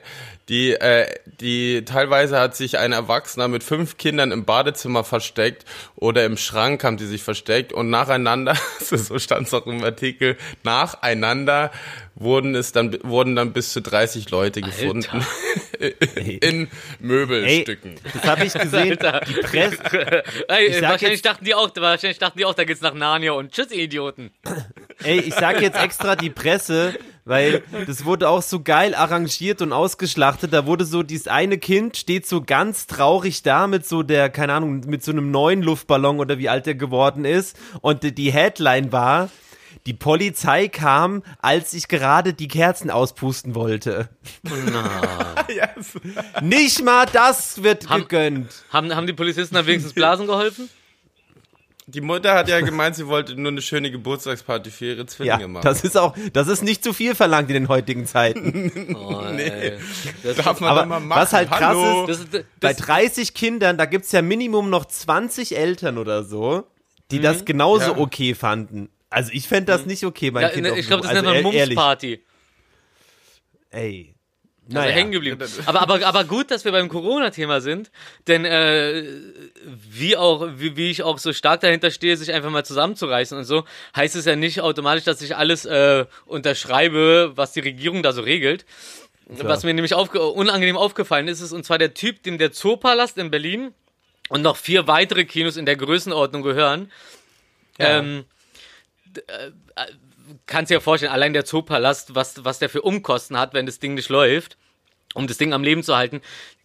Die, äh, die teilweise hat sich ein Erwachsener mit fünf Kindern im Badezimmer versteckt oder im Schrank haben die sich versteckt und nacheinander, so stand es auch im Artikel, nacheinander wurden es dann wurden dann bis zu 30 Leute gefunden in Möbelstücken. Das habe ich gesehen. Die Presse, Ey, wahrscheinlich jetzt- dachten die auch, wahrscheinlich dachten die auch, da geht's nach Narnia und tschüss, ihr Idioten. ey, ich sag jetzt extra die Presse, weil das wurde auch so geil arrangiert und ausgeschlachtet. Da wurde so, dieses eine Kind steht so ganz traurig da mit so der, keine Ahnung, mit so einem neuen Luftballon oder wie alt der geworden ist. Und die Headline war, die Polizei kam, als ich gerade die Kerzen auspusten wollte. So- Nicht mal das wird Haben- gegönnt. Haben, haben die Polizisten da wenigstens Blasen geholfen? Die Mutter hat ja gemeint, sie wollte nur eine schöne Geburtstagsparty für ihre Zwillinge Ja, machen. das ist auch, das ist nicht zu viel verlangt in den heutigen Zeiten. Oh, nee. Das, Darf man Aber doch mal machen. was halt krass Hallo. das, das, Bei das, 30 Kindern, da gibt's ja Minimum noch 20 Eltern oder so, die das genauso Ja. okay fanden. Also ich fänd das nicht okay, mein ja, Kind ne, ich glaube, das also nennt man. Mumsparty. Ey. Also Naja. hängen geblieben. Aber, aber, aber gut, dass wir beim Corona-Thema sind, denn äh, wie auch, wie, wie ich auch so stark dahinter stehe, sich einfach mal zusammenzureißen und so, heißt es ja nicht automatisch, dass ich alles äh, unterschreibe, was die Regierung da so regelt. Was mir nämlich aufge unangenehm aufgefallen ist, ist und zwar der Typ, dem der Zoopalast in Berlin und noch vier weitere Kinos in der Größenordnung gehören. Ähm, d- äh, äh, kannst dir ja vorstellen, allein der Zoopalast, was, was der für Umkosten hat, wenn das Ding nicht läuft, um das Ding am Leben zu halten.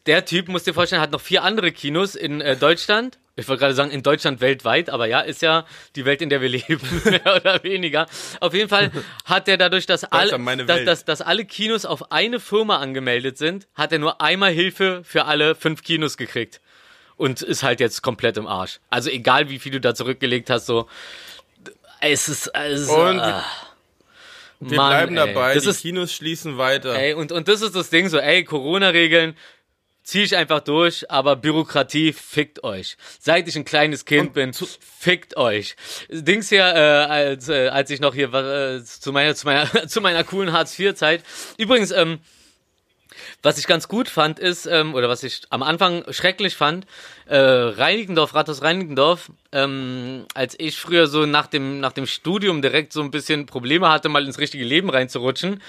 Der Typ, musst dir vorstellen, hat noch vier andere Kinos in äh, Deutschland. Ich wollte gerade sagen, in Deutschland weltweit, aber ja, ist ja die Welt, in der wir leben, mehr oder weniger. Auf jeden Fall hat er dadurch, dass, alle, dass, dass, dass alle Kinos auf eine Firma angemeldet sind, hat er nur einmal Hilfe für alle fünf Kinos gekriegt. Und ist halt jetzt komplett im Arsch. Also egal, wie viel du da zurückgelegt hast, so. Es ist. Es ist Und ah, Wir Mann, bleiben dabei, Das die ist, Kinos schließen weiter. ey, und, und das ist das Ding so, ey, Corona-Regeln ziehe ich einfach durch, aber Bürokratie fickt euch. Seit ich ein kleines Kind bin, fickt euch. Dings hier, äh, als, äh, als ich noch hier war, äh, zu meiner, zu meiner, zu meiner coolen Hartz-IV-Zeit. Übrigens, ähm, was ich ganz gut fand ist, ähm, oder was ich am Anfang schrecklich fand, äh, Reinickendorf, Rathaus Reinickendorf, ähm, als ich früher so nach dem, nach dem Studium direkt so ein bisschen Probleme hatte, mal ins richtige Leben reinzurutschen,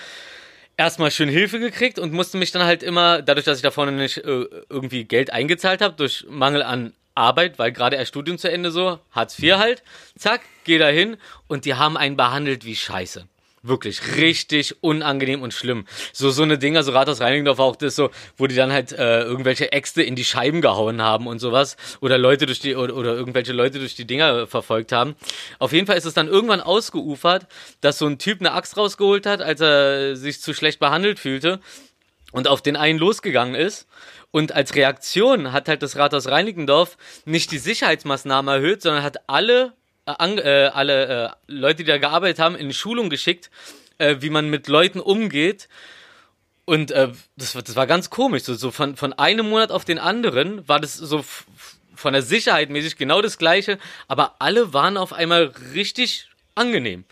erstmal schön Hilfe gekriegt und musste mich dann halt immer, dadurch, dass ich da vorne nicht äh, irgendwie Geld eingezahlt habe, durch Mangel an Arbeit, weil gerade erst Studium zu Ende so, Hartz IV halt, zack, geh da hin und die haben einen behandelt wie Scheiße. Wirklich richtig unangenehm und schlimm. So so eine Dinger, so Rathaus Reinigendorf auch das so, wo die dann halt äh, irgendwelche Äxte in die Scheiben gehauen haben und sowas oder Leute durch die oder, oder irgendwelche Leute durch die Dinger verfolgt haben. Auf jeden Fall ist es dann irgendwann ausgeufert, dass so ein Typ eine Axt rausgeholt hat, als er sich zu schlecht behandelt fühlte und auf den einen losgegangen ist. Und als Reaktion hat halt das Rathaus Reinickendorf nicht die Sicherheitsmaßnahmen erhöht, sondern hat alle, an, äh, alle äh, Leute, die da gearbeitet haben, in die Schulung geschickt, äh, wie man mit Leuten umgeht. Und äh, das, war- das war ganz komisch. So, so von, von einem Monat auf den anderen war das so von der Sicherheit mäßig genau das gleiche, aber alle waren auf einmal richtig angenehm.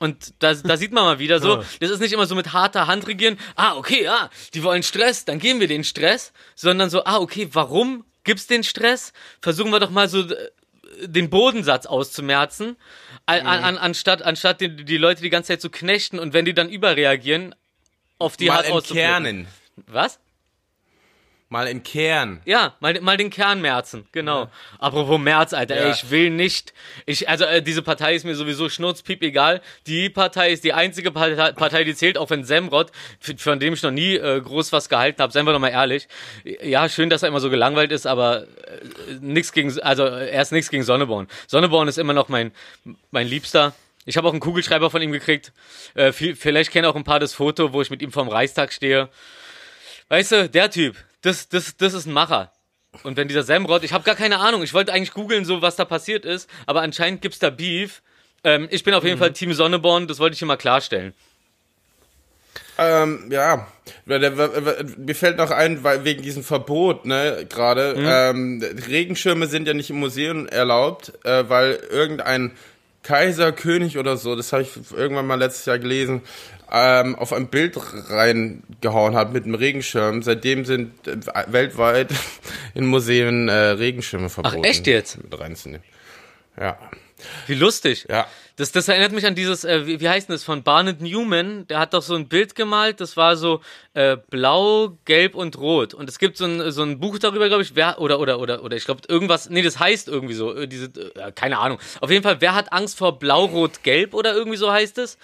Und da, da sieht man mal wieder so, das ist nicht immer so mit harter Hand regieren, ah, okay, ja, die wollen Stress, dann geben wir den Stress, sondern so, ah, okay, warum gibt's den Stress? Versuchen wir doch mal so äh, den Bodensatz auszumerzen, an, an, an, anstatt, anstatt die, die Leute die ganze Zeit zu knechten und wenn die dann überreagieren, auf die Mal hart entkernen. Was? Mal im Kern. Ja, mal, mal den Kern merzen, genau. Apropos Merz, Alter, ey, Ja. ich will nicht, ich, also äh, diese Partei ist mir sowieso schnurzpiep egal. Die Partei ist die einzige Partei, Partei die zählt, auch wenn Semrod, von dem ich noch nie äh, groß was gehalten habe, seien wir doch mal ehrlich. Ja, schön, dass er immer so gelangweilt ist, aber äh, nix gegen, also äh, er ist nichts gegen Sonneborn. Sonneborn ist immer noch mein, mein Liebster. Ich habe auch einen Kugelschreiber von ihm gekriegt. Äh, viel, vielleicht kennen auch ein paar das Foto, wo ich mit ihm vorm Reichstag stehe. Weißt du, der Typ, das, das, das ist ein Macher. Und wenn dieser Samrod, ich habe gar keine Ahnung, ich wollte eigentlich googeln, so was da passiert ist, aber anscheinend gibt's da Beef. Ähm, ich bin auf jeden Fall Team Sonneborn, das wollte ich hier mal klarstellen. Ähm, ja, mir fällt noch ein, weil wegen diesem Verbot, ne, gerade, ähm, Regenschirme sind ja nicht im Museum erlaubt, äh, weil irgendein Kaiser, König oder so, das habe ich irgendwann mal letztes Jahr gelesen, ähm, auf ein Bild reingehauen hat mit einem Regenschirm. Seitdem sind äh, weltweit in Museen äh, Regenschirme verboten. echt jetzt? Mit reinzunehmen. Ja. Wie lustig. Ja. Das, das erinnert mich an dieses, äh, wie, wie heißt denn das, von Barnett Newman, der hat doch so ein Bild gemalt, das war so äh, blau, gelb und rot. Und es gibt so ein, so ein Buch darüber, glaube ich, wer, oder, oder, oder, oder ich glaube irgendwas, nee, das heißt irgendwie so, äh, diese, äh, keine Ahnung. Auf jeden Fall, wer hat Angst vor blau, rot, gelb oder irgendwie so heißt es?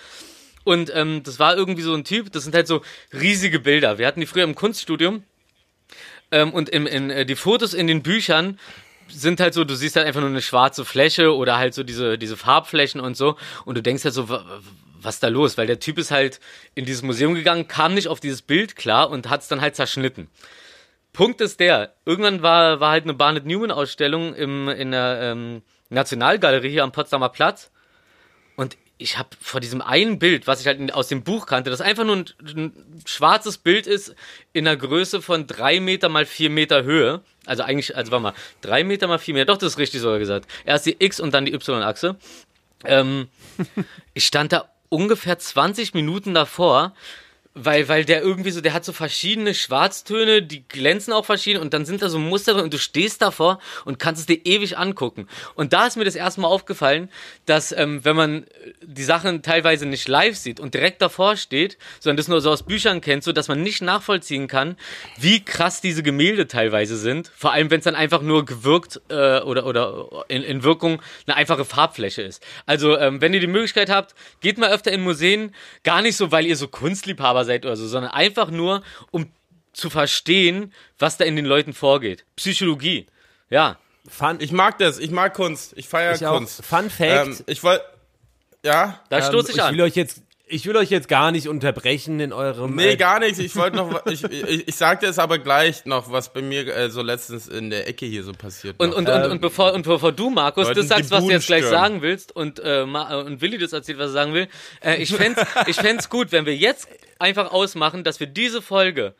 Und ähm, das war irgendwie so ein Typ, das sind halt so riesige Bilder. Wir hatten die früher im Kunststudium ähm, und im, in, äh, die Fotos in den Büchern sind halt so, du siehst halt einfach nur eine schwarze Fläche oder halt so diese, diese Farbflächen und so und du denkst halt so, wa- wa- was da los? Weil der Typ ist halt in dieses Museum gegangen, kam nicht auf dieses Bild klar und hat es dann halt zerschnitten. Punkt ist der, irgendwann war, war halt eine Barnett Newman Ausstellung im, in der, ähm, Nationalgalerie hier am Potsdamer Platz. Ich habe vor diesem einen Bild, was ich halt aus dem Buch kannte, das einfach nur ein, ein schwarzes Bild ist in einer Größe von drei Meter mal vier Meter Höhe. Also eigentlich, also warte mal, drei Meter mal vier Meter, doch, das ist richtig sogar gesagt. Erst die X und dann die Y-Achse. Ähm, ich stand da ungefähr 20 Minuten davor, weil, weil der irgendwie so, der hat so verschiedene Schwarztöne, die glänzen auch verschieden und dann sind da so Muster drin und du stehst davor und kannst es dir ewig angucken. Und da ist mir das erste Mal aufgefallen, dass ähm, wenn man die Sachen teilweise nicht live sieht und direkt davor steht, sondern das nur so aus Büchern kennt, so dass man nicht nachvollziehen kann, wie krass diese Gemälde teilweise sind. Vor allem, wenn es dann einfach nur gewirkt äh, oder, oder in, in Wirkung eine einfache Farbfläche ist. Also, ähm, wenn ihr die Möglichkeit habt, geht mal öfter in Museen. Gar nicht so, weil ihr so Kunstliebhaber seid oder so, sondern einfach nur, um zu verstehen, was da in den Leuten vorgeht. Psychologie. Ja. Fun, Ich mag das, ich mag Kunst, ich feiere ich auch. Kunst. Fun Fact. Ähm, ich wollte, ja, Da ähm, stoße ich ich an. will euch jetzt, ich will euch jetzt gar nicht unterbrechen in eurem. nee, äh, gar nichts. Ich wollte noch, ich, ich, ich sagte es aber gleich noch, was bei mir äh, so letztens in der Ecke hier so passiert. Und, noch. und, und, und, bevor, und bevor du, Markus, das sagst, was du jetzt gleich sagen willst und, äh, und Willi das erzählt, was er sagen will, äh, ich fänd's, ich fänd's gut, wenn wir jetzt einfach ausmachen, dass wir diese Folge,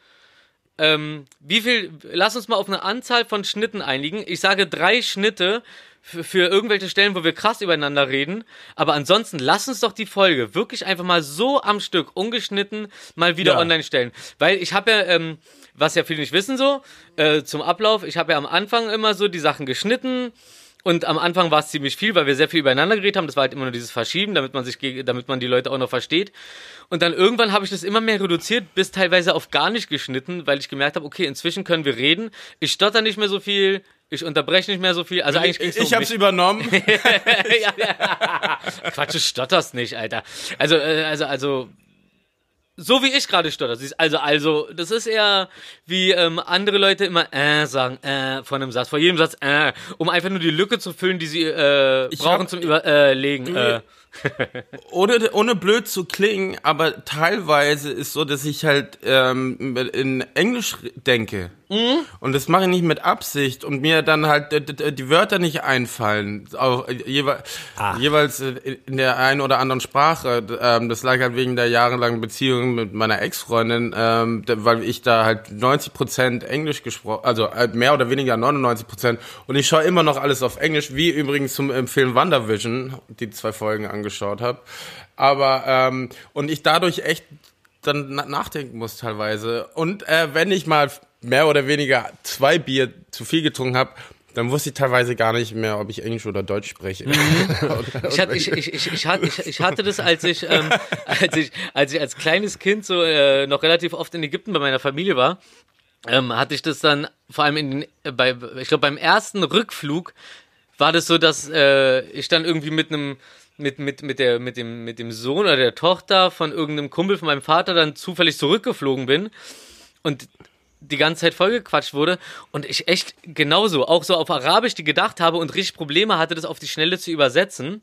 ähm, wie viel, lass uns mal auf eine Anzahl von Schnitten einigen. Ich sage drei Schnitte für, für irgendwelche Stellen, wo wir krass übereinander reden. Aber ansonsten lass uns doch die Folge wirklich einfach mal so am Stück, ungeschnitten, mal wieder Ja. online stellen. Weil ich habe ja, ähm, was ja viele nicht wissen so, äh, zum Ablauf, ich habe ja am Anfang immer so die Sachen geschnitten. Und am Anfang war es ziemlich viel, weil wir sehr viel übereinander geredet haben. Das war halt immer nur dieses Verschieben, damit man sich, damit man die Leute auch noch versteht. Und dann irgendwann habe ich das immer mehr reduziert, bis teilweise auf gar nicht geschnitten, weil ich gemerkt habe, okay, inzwischen können wir reden. Ich stotter nicht mehr so viel, ich unterbreche nicht mehr so viel. Also eigentlich ich, ging's ich, um hab's mich. übernommen. ja, ja. Quatsch, du stotterst nicht, Alter. Also, äh, also, also, so wie ich gerade stotter. Also, also, das ist eher wie ähm, andere Leute immer äh sagen, äh, von einem Satz, vor jedem Satz, äh, um einfach nur die Lücke zu füllen, die sie äh, Ich brauchen hab- zum Überlegen. Äh, ohne, ohne blöd zu klingen, aber teilweise ist so, dass ich halt ähm, in Englisch denke. Und das mache ich nicht mit Absicht und mir dann halt die Wörter nicht einfallen. Auch jewe jeweils äh, in der einen oder anderen Sprache. Ähm, das lag halt wegen der jahrelangen Beziehung mit meiner Ex-Freundin, ähm, weil ich da halt 90% Englisch gesprochen, also halt mehr oder weniger 99%. Und ich schaue immer noch alles auf Englisch, wie übrigens zum Film WandaVision, die zwei Folgen angeschaut habe. Aber, ähm, und ich dadurch echt dann na nachdenken muss teilweise. Und äh, wenn ich mal mehr oder weniger zwei Bier zu viel getrunken habe, dann wusste ich teilweise gar nicht mehr, ob ich Englisch oder Deutsch spreche. Ich, hatte, ich, ich, ich hatte das, als ich, ähm, als ich, als ich als kleines Kind so äh, noch relativ oft in Ägypten bei meiner Familie war, ähm, hatte ich das dann vor allem in den, äh, bei, ich glaube beim ersten Rückflug war das so, dass äh, ich dann irgendwie mit einem mit, mit, mit, der, mit, dem, mit dem Sohn oder der Tochter von irgendeinem Kumpel von meinem Vater dann zufällig zurückgeflogen bin und die ganze Zeit vollgequatscht wurde und ich echt genauso, auch so auf Arabisch die gedacht habe und richtig Probleme hatte, das auf die Schnelle zu übersetzen.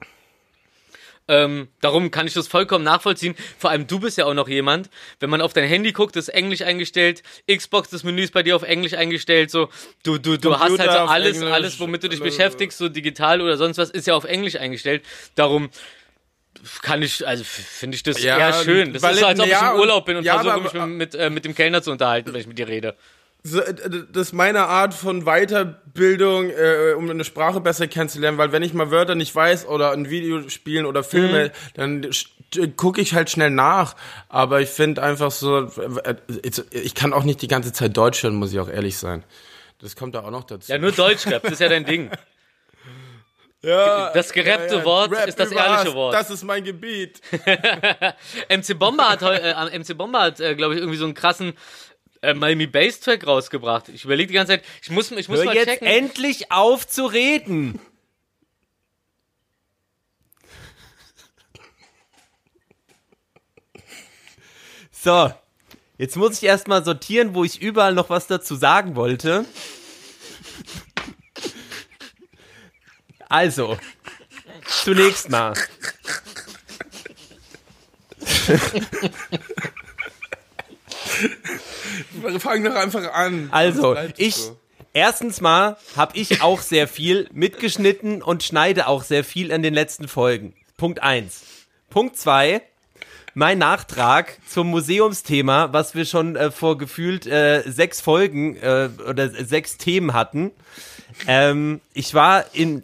Ähm, darum kann ich das vollkommen nachvollziehen. Vor allem du bist ja auch noch jemand, wenn man auf dein Handy guckt, ist Englisch eingestellt, Xbox, das Menü ist bei dir auf Englisch eingestellt, so du du du hast halt so alles Englisch, alles, womit du dich äh, beschäftigst, so digital oder sonst was, ist ja auf Englisch eingestellt. Darum kann ich, also finde ich das Ja, eher schön. Das ist so, als ob ich im Urlaub bin und ja, versuche mich mit, mit, äh, mit dem Kellner zu unterhalten, wenn ich mit dir rede. Äh, das ist meine Art von Weiterbildung, äh, um eine Sprache besser kennenzulernen, weil wenn ich mal Wörter nicht weiß oder ein Video spielen oder Filme, Mhm. dann gucke ich halt schnell nach. Aber ich finde einfach so, äh, ich kann auch nicht die ganze Zeit Deutsch hören, muss ich auch ehrlich sein. Das kommt da auch noch dazu. Ja, nur Deutschrap, das ist ja dein Ding. Ja, Das gerappte Wort Rap ist das ehrliche Wort. Das ist mein Gebiet. MC Bomber hat, äh, MC Bomber hat, äh, glaube ich, irgendwie so einen krassen äh, Miami Bass Track rausgebracht. Ich überlege die ganze Zeit, ich muss, ich muss Hör mal jetzt checken. endlich auf zu reden. So, jetzt muss ich erstmal sortieren, wo ich überall noch was dazu sagen wollte. Also, zunächst mal. Fang doch einfach an. Also, ich, so. Erstens mal habe ich auch sehr viel mitgeschnitten und schneide auch sehr viel in den letzten Folgen. Punkt eins. Punkt zwei. Mein Nachtrag zum Museumsthema, was wir schon äh, vor gefühlt äh, sechs Folgen äh, oder sechs Themen hatten. Ähm, ich war in,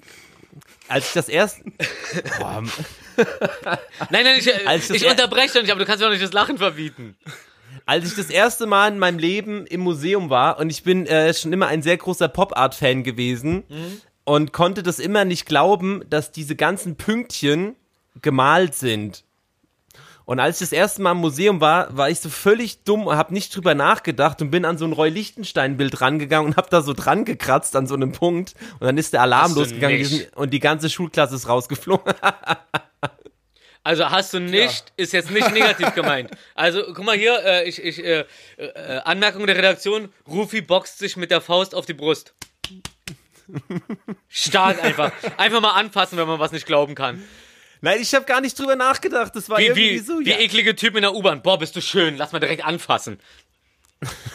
als ich das erste, Boah, Nein, nein, ich, ich er- unterbreche doch nicht, aber du kannst mir auch nicht das Lachen verbieten. Als ich das erste Mal in meinem Leben im Museum war und ich bin äh, schon immer ein sehr großer Pop-Art-Fan gewesen und konnte das immer nicht glauben, dass diese ganzen Pünktchen gemalt sind. Und als ich das erste Mal im Museum war, war ich so völlig dumm und habe nicht drüber nachgedacht und bin an so ein Roy Lichtenstein-Bild rangegangen und habe da so dran gekratzt an so einem Punkt und dann ist der Alarm Hast losgegangen sind- und die ganze Schulklasse ist rausgeflogen. Also hast du nicht, ist jetzt nicht negativ gemeint. Also guck mal hier, äh, ich, ich, äh, äh, Anmerkung der Redaktion, Rufi boxt sich mit der Faust auf die Brust. Stark einfach. Einfach mal anfassen, wenn man was nicht glauben kann. Nein, ich habe gar nicht drüber nachgedacht. Das war Wie, irgendwie wie, so. wie ja. eklige Typ in der U-Bahn. Boah, bist du schön. Lass mal direkt anfassen.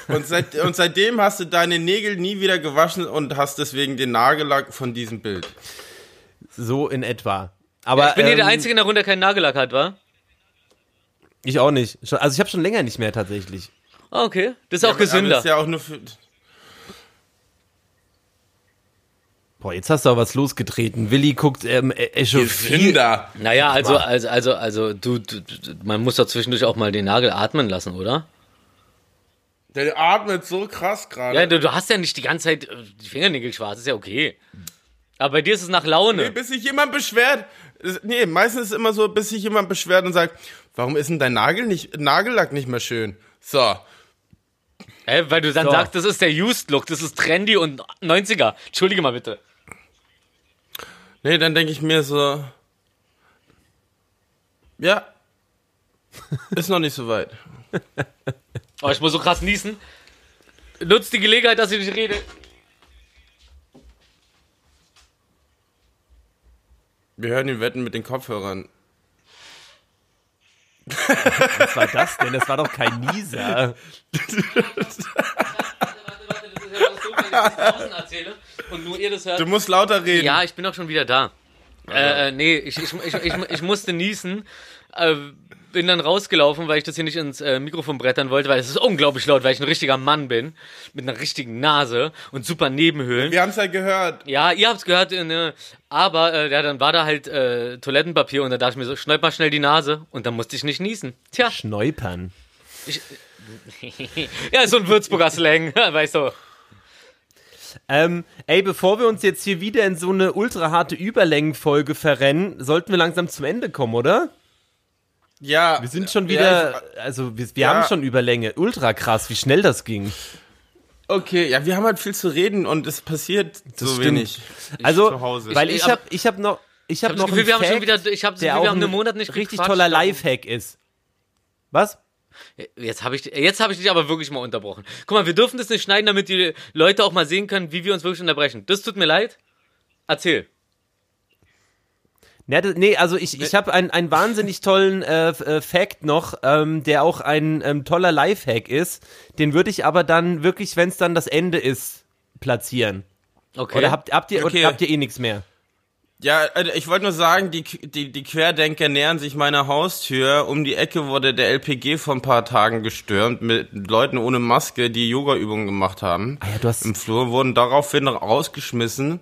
Und, seit, und seitdem hast du deine Nägel nie wieder gewaschen und hast deswegen den Nagellack von diesem Bild. So in etwa. Aber Ich bin hier der ähm, Einzige in der Runde, der keinen Nagellack hat, wa? Ich auch nicht. Schon- Also ich habe schon länger nicht mehr tatsächlich. Ah, okay. Das ist auch Aber gesünder. ist ja auch nur für, Boah, jetzt hast du aber was losgetreten. Willi guckt ähm, äh, äh. Gesünder. Naja, also, also, also, also, du, du, du, man muss doch zwischendurch auch mal den Nagel atmen lassen, oder? Der atmet so krass gerade. Ja, du, du hast ja nicht die ganze Zeit äh, die Fingernägel schwarz, ist ja okay. Aber bei dir ist es nach Laune. bis sich jemand beschwert. Nee, meistens ist es immer so, bis sich jemand beschwert und sagt, warum ist denn dein Nagel nicht, Nagellack nicht mehr schön? So. Hä, weil du dann So. sagst, das ist der Used-Look, das ist trendy und 90er. Entschuldige mal bitte. Nee, dann denke ich mir so, ja, ist noch nicht so weit. Oh, ich muss so krass niesen. Nutz die Gelegenheit, dass ich nicht rede. Wir hören ihn wetten mit den Kopfhörern. Was war das denn? Das war doch kein Nieser. Und nur ihr das hört. Du musst lauter reden. Ja, ich bin auch schon wieder da. Äh, äh, nee, ich, ich, ich, ich, ich musste niesen. Äh, bin dann rausgelaufen, weil ich das hier nicht ins äh, Mikrofon brettern wollte, weil es ist unglaublich laut, weil ich ein richtiger Mann bin. Mit einer richtigen Nase und super Nebenhöhlen. Wir haben es ja gehört. Ja, ihr habt's gehört, äh, ne, aber äh, ja, dann war da halt äh, Toilettenpapier und da dachte ich mir so, schneid mal schnell die Nase und dann musste ich nicht niesen. Tja, Schneupern. ja, so ein Würzburger Slang, weißt du. Ähm, ey, bevor wir uns jetzt hier wieder in so eine ultra harte Überlängenfolge verrennen, sollten wir langsam zum Ende kommen, oder? Ja. Wir sind schon Ja, wieder, also wir, wir Ja. haben schon Überlänge. Ultra krass, wie schnell das ging. Okay, ja, wir haben halt viel zu reden und es passiert so stimmt. wenig. Also, zu Hause. weil Ich- ich habe ich hab noch, ich habe Ich hab noch das Gefühl, einen wir haben schon Fact, wieder, ich habe das der Gefühl, auch wir haben ein einen Monat nicht richtig gequatscht, toller Lifehack ist. Was? Jetzt habe ich, jetzt habe ich dich aber wirklich mal unterbrochen. Guck mal, wir dürfen das nicht schneiden, damit die Leute auch mal sehen können, wie wir uns wirklich unterbrechen. Das tut mir leid. Erzähl. Ja, das, nee, also ich, ich habe einen, einen wahnsinnig tollen äh, äh, Fact noch, ähm, der auch ein ähm, toller Lifehack ist. Den würde ich aber dann wirklich, wenn es dann das Ende ist, platzieren. Okay. Oder habt, habt ihr Okay. oder habt ihr eh nichts mehr? Ja, äh, ich wollte nur sagen, die, die, die Querdenker nähern sich meiner Haustür. Um die Ecke wurde der LPG vor ein paar Tagen gestürmt mit Leuten ohne Maske, die Yoga-Übungen gemacht haben. Ah ja, du hast Im Flur wurden daraufhin rausgeschmissen.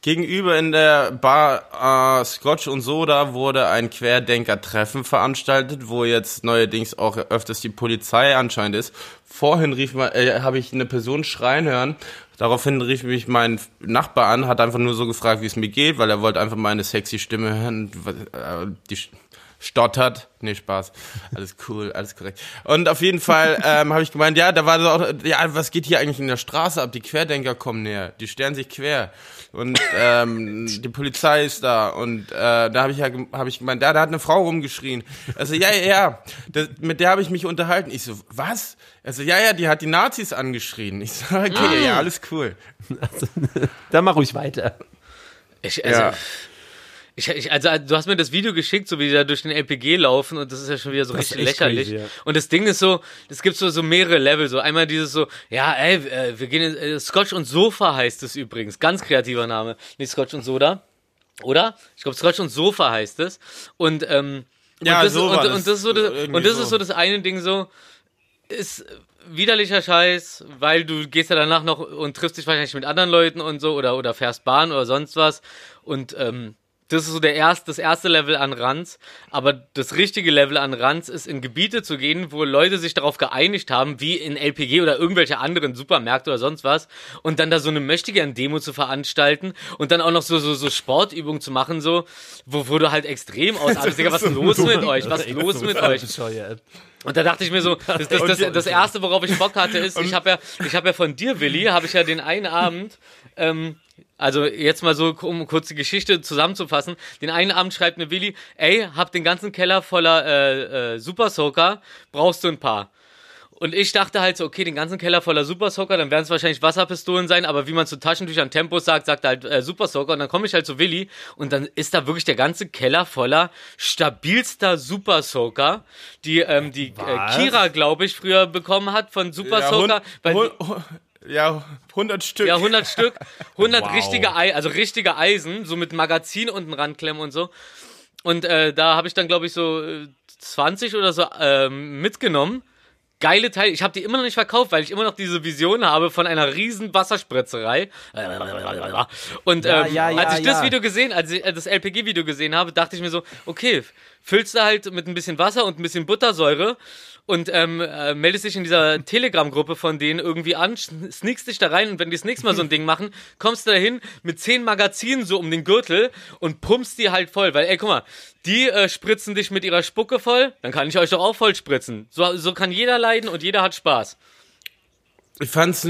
Gegenüber in der Bar äh, Scotch und Soda wurde ein Querdenker-Treffen veranstaltet, wo jetzt neuerdings auch öfters die Polizei anscheinend ist. Vorhin rief mal, äh, habe ich eine Person schreien hören. Daraufhin rief mich mein Nachbar an, hat einfach nur so gefragt, wie es mir geht, weil er wollte einfach meine sexy Stimme hören. Äh, Die stottert. Nee, Spaß. Alles cool, alles korrekt. Und auf jeden Fall ähm, habe ich gemeint, ja, da war so auch, ja, was geht hier eigentlich in der Straße ab? Die Querdenker kommen näher, die stellen sich quer. Und ähm, die Polizei ist da. Und äh, da habe ich ja hab ich gemeint, ja, da hat eine Frau rumgeschrien. Also, ja, ja, ja, das, mit der habe ich mich unterhalten. Ich so, was? Also, ja, ja, die hat die Nazis angeschrien. Ich so, okay, ja, alles cool. Dann mach ruhig weiter. Ich, also, Ja. Ich, ich, also du hast mir das Video geschickt, so wie die da durch den LPG laufen und das ist ja schon wieder so Das richtig lächerlich. crazy, ja. Und das Ding ist so, es gibt so, so mehrere Level, so einmal dieses so, ja, ey, äh, wir gehen in, äh, Scotch und Sofa heißt es übrigens, ganz kreativer Name, nicht Scotch und Soda, oder? Ich glaube Scotch und Sofa heißt es und ähm, Ja, und das, so und, und, das. ist so das, und das so. ist so das eine Ding so, ist widerlicher Scheiß, weil du gehst ja danach noch und triffst dich wahrscheinlich mit anderen Leuten und so oder oder fährst Bahn oder sonst was und ähm, das ist so der erste, das erste Level an Ranz. Aber das richtige Level an Ranz ist, in Gebiete zu gehen, wo Leute sich darauf geeinigt haben, wie in LPG oder irgendwelche anderen Supermärkte oder sonst was, und dann da so eine Möchtegern-Demo zu veranstalten und dann auch noch so, so, so Sportübungen zu machen, so, wo, wo du halt extrem ausartest. Digga, was ist los mit euch? Was ist los mit euch? Und da dachte ich mir so, das, das, das, das erste, worauf ich Bock hatte, ist, ich habe ja, ich habe ja von dir, Willi, habe ich ja den einen Abend, ähm, also jetzt mal so, um kurz die Geschichte zusammenzufassen, den einen Abend schreibt mir Willi, ey, hab den ganzen Keller voller äh, äh, Super Soaker, brauchst du ein paar? Und ich dachte halt so, okay, den ganzen Keller voller Super Soaker, dann werden es wahrscheinlich Wasserpistolen sein, aber wie man zu Taschentüchern Tempos sagt, sagt er halt äh, Super Soaker und dann komme ich halt zu Willi und dann ist da wirklich der ganze Keller voller stabilster Super Soaker, die ähm, die äh? Kira, glaube ich, früher bekommen hat von Super Ja, Soaker, hun- weil hun- hun- ja, 100 Stück. ja, 100 Stück, 100 Wow. richtige Ei, also richtige Eisen, so mit Magazin unten ranklemmen und so. Und äh, da habe ich dann, glaube ich, so äh, 20 oder so ähm, mitgenommen. Geile Teile. Ich habe die immer noch nicht verkauft, weil ich immer noch diese Vision habe von einer riesen Wasserspritzerei. Und Ja, ähm, ja, ja, als ich das ja. Video gesehen, als ich äh, das LPG-Video gesehen habe, dachte ich mir so, okay, füllst du halt mit ein bisschen Wasser und ein bisschen Buttersäure und ähm, äh, meldest dich in dieser Telegram-Gruppe von denen irgendwie an, sneakst dich da rein und wenn die das nächste Mal so ein Ding machen, kommst du dahin mit zehn Magazinen so um den Gürtel und pumpst die halt voll, weil ey, guck mal, die äh, spritzen dich mit ihrer Spucke voll, dann kann ich euch doch auch voll spritzen. So, so kann jeder leiden und jeder hat Spaß. Ich fand's,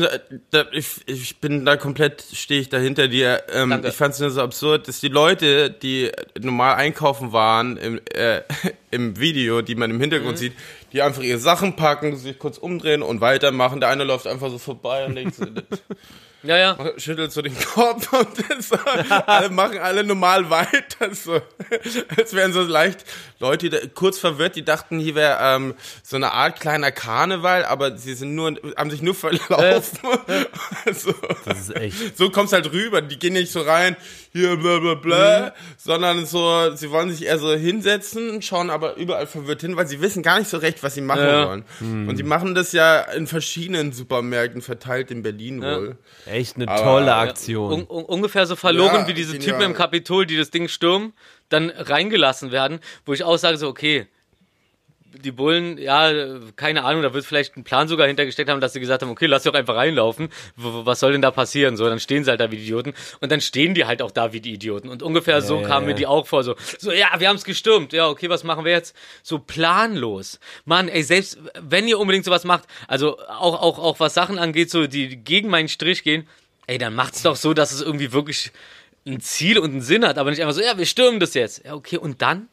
da, ich, ich bin da komplett, stehe ich da hinter dir. Ähm, Danke. ich fand's nur so absurd, dass die Leute, die normal einkaufen waren im, äh, im Video, die man im Hintergrund Mhm. sieht, die einfach ihre Sachen packen, sich kurz umdrehen und weitermachen. Der eine läuft einfach so vorbei und denkt, so, Ja, ja. schüttelt so den Kopf und das, alle machen alle normal weiter. So. Es wären so leicht Leute, die kurz verwirrt, die dachten, hier wäre ähm, so eine Art kleiner Karneval, aber sie sind nur, haben sich nur verlaufen. so, Das ist echt. so kommt's halt rüber. Die gehen nicht so rein, hier bla bla bla, sondern so, sie wollen sich eher so hinsetzen, schauen aber überall verwirrt hin, weil sie wissen gar nicht so recht, was sie machen Ja. wollen. Und die machen das ja in verschiedenen Supermärkten verteilt in Berlin wohl. Echt eine Aber, tolle ja, Aktion. Un un ungefähr so verloren Ja, wie diese genial. Typen im Kapitol, die das Ding stürmen, dann reingelassen werden, wo ich auch sage so, okay, die Bullen, ja, keine Ahnung, da wird vielleicht ein Plan sogar hintergesteckt haben, dass sie gesagt haben, okay, lass doch einfach reinlaufen. Was soll denn da passieren? So, dann stehen sie halt da wie die Idioten und dann stehen die halt auch da wie die Idioten. Und ungefähr so ja, kamen mir ja. die auch vor, so, so, ja, wir haben es gestürmt. Ja, okay, was machen wir jetzt? So planlos. Mann, ey, selbst wenn ihr unbedingt sowas macht, also auch, auch, auch was Sachen angeht, so, die gegen meinen Strich gehen, ey, dann macht's doch so, dass es irgendwie wirklich ein Ziel und einen Sinn hat, aber nicht einfach so, ja, wir stürmen das jetzt. Ja, okay, und dann?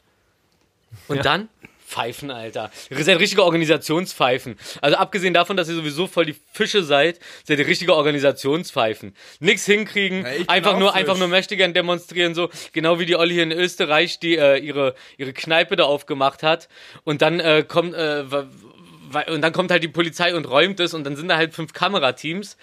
Und dann? Pfeifen, Alter. Ihr seid richtige Organisationspfeifen. Also abgesehen davon, dass ihr sowieso voll die Fische seid, seid ihr richtige Organisationspfeifen. Nix hinkriegen, Ja, einfach nur, Fisch. einfach nur Mächtigern demonstrieren, so genau wie die Olli hier in Österreich, die äh, ihre, ihre Kneipe da aufgemacht hat. Und dann äh, kommt, äh, und dann kommt halt die Polizei und räumt es und dann sind da halt fünf Kamerateams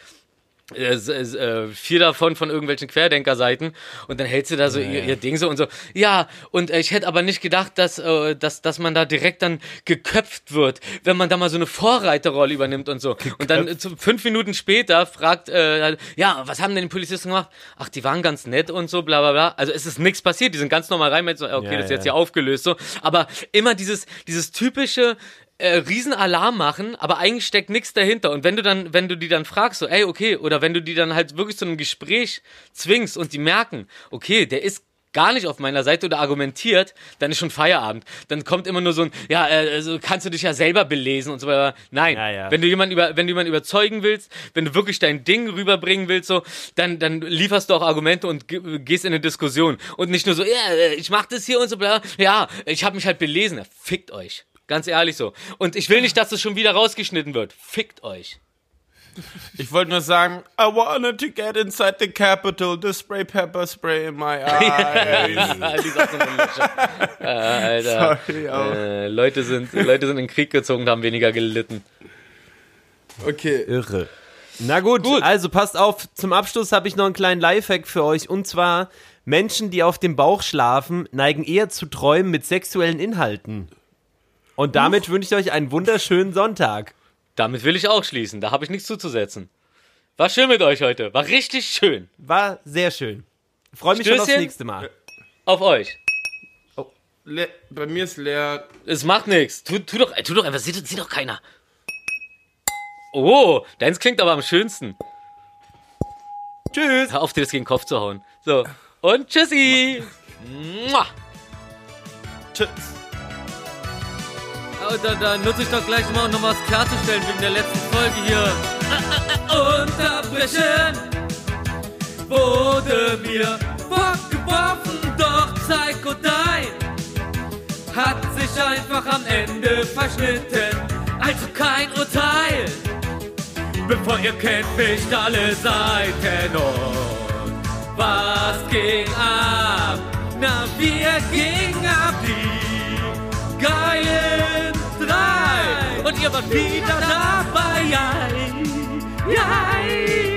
äh, s- s- äh, vier davon von irgendwelchen Querdenkerseiten und dann hält sie da so ihr, ihr Ding so und so, ja, und äh, ich hätte aber nicht gedacht, dass, äh, dass, dass man da direkt dann geköpft wird, wenn man da mal so eine Vorreiterrolle übernimmt und so. Und dann äh, fünf Minuten später fragt, äh, ja, was haben denn die Polizisten gemacht? Ach, die waren ganz nett und so, bla bla bla. Also es ist nichts passiert, die sind ganz normal rein mit so, okay, Ja, das ist jetzt ja. hier aufgelöst so. Aber immer dieses, dieses typische, äh, Riesenalarm machen, aber eigentlich steckt nichts dahinter. Und wenn du dann, wenn du die dann fragst, so, ey, okay, oder wenn du die dann halt wirklich zu einem Gespräch zwingst und die merken, okay, der ist gar nicht auf meiner Seite oder argumentiert, dann ist schon Feierabend. Dann kommt immer nur so ein, ja, äh, also kannst du dich ja selber belesen und so weiter. Nein, Ja, ja. wenn du jemanden über, wenn du jemanden überzeugen willst, wenn du wirklich dein Ding rüberbringen willst, so, dann, dann lieferst du auch Argumente und ge- gehst in eine Diskussion und nicht nur so, ja, äh, ich mach das hier und so, bla, ja, ich habe mich halt belesen. Ja, Fickt euch. Ganz ehrlich so. Und ich will nicht, dass das schon wieder rausgeschnitten wird. Fickt euch. Ich wollte nur sagen, I wanted to get inside the capital, the spray pepper spray in my eyes. die äh, Alter. Sorry, Äh, Leute, sind, Leute sind in den Krieg gezogen und haben weniger gelitten. Okay. Irre. Na gut, also passt auf, zum Abschluss habe ich noch einen kleinen Lifehack für euch und zwar Menschen, die auf dem Bauch schlafen, neigen eher zu Träumen mit sexuellen Inhalten. Und damit wünsche ich euch einen wunderschönen Sonntag. Damit will ich auch schließen. Da habe ich nichts zuzusetzen. War schön mit euch heute. War richtig schön. War sehr schön. Freue mich schon aufs Stößchen. nächste Mal. Auf euch. Le bei mir ist leer. Es macht nichts. Tu, tu, doch, tu doch einfach. Sieht, sieht doch keiner. Oh, deins klingt aber am schönsten. Tschüss. Hör auf, dir das gegen den Kopf zu hauen. So. Und tschüssi. Mua. Tschüss. Und dann, dann nutze ich doch gleich mal, um noch was klarzustellen wegen der letzten Folge hier. Unterbrechen wurde mir vorgeworfen, doch Psycho Dein hat sich einfach am Ende verschnitten. Also kein Urteil, bevor ihr kennt mich alle Seiten und was ging ab? Na, wir gingen ab die geilen drei. Und ihr wart wieder dabei. Ja, ja.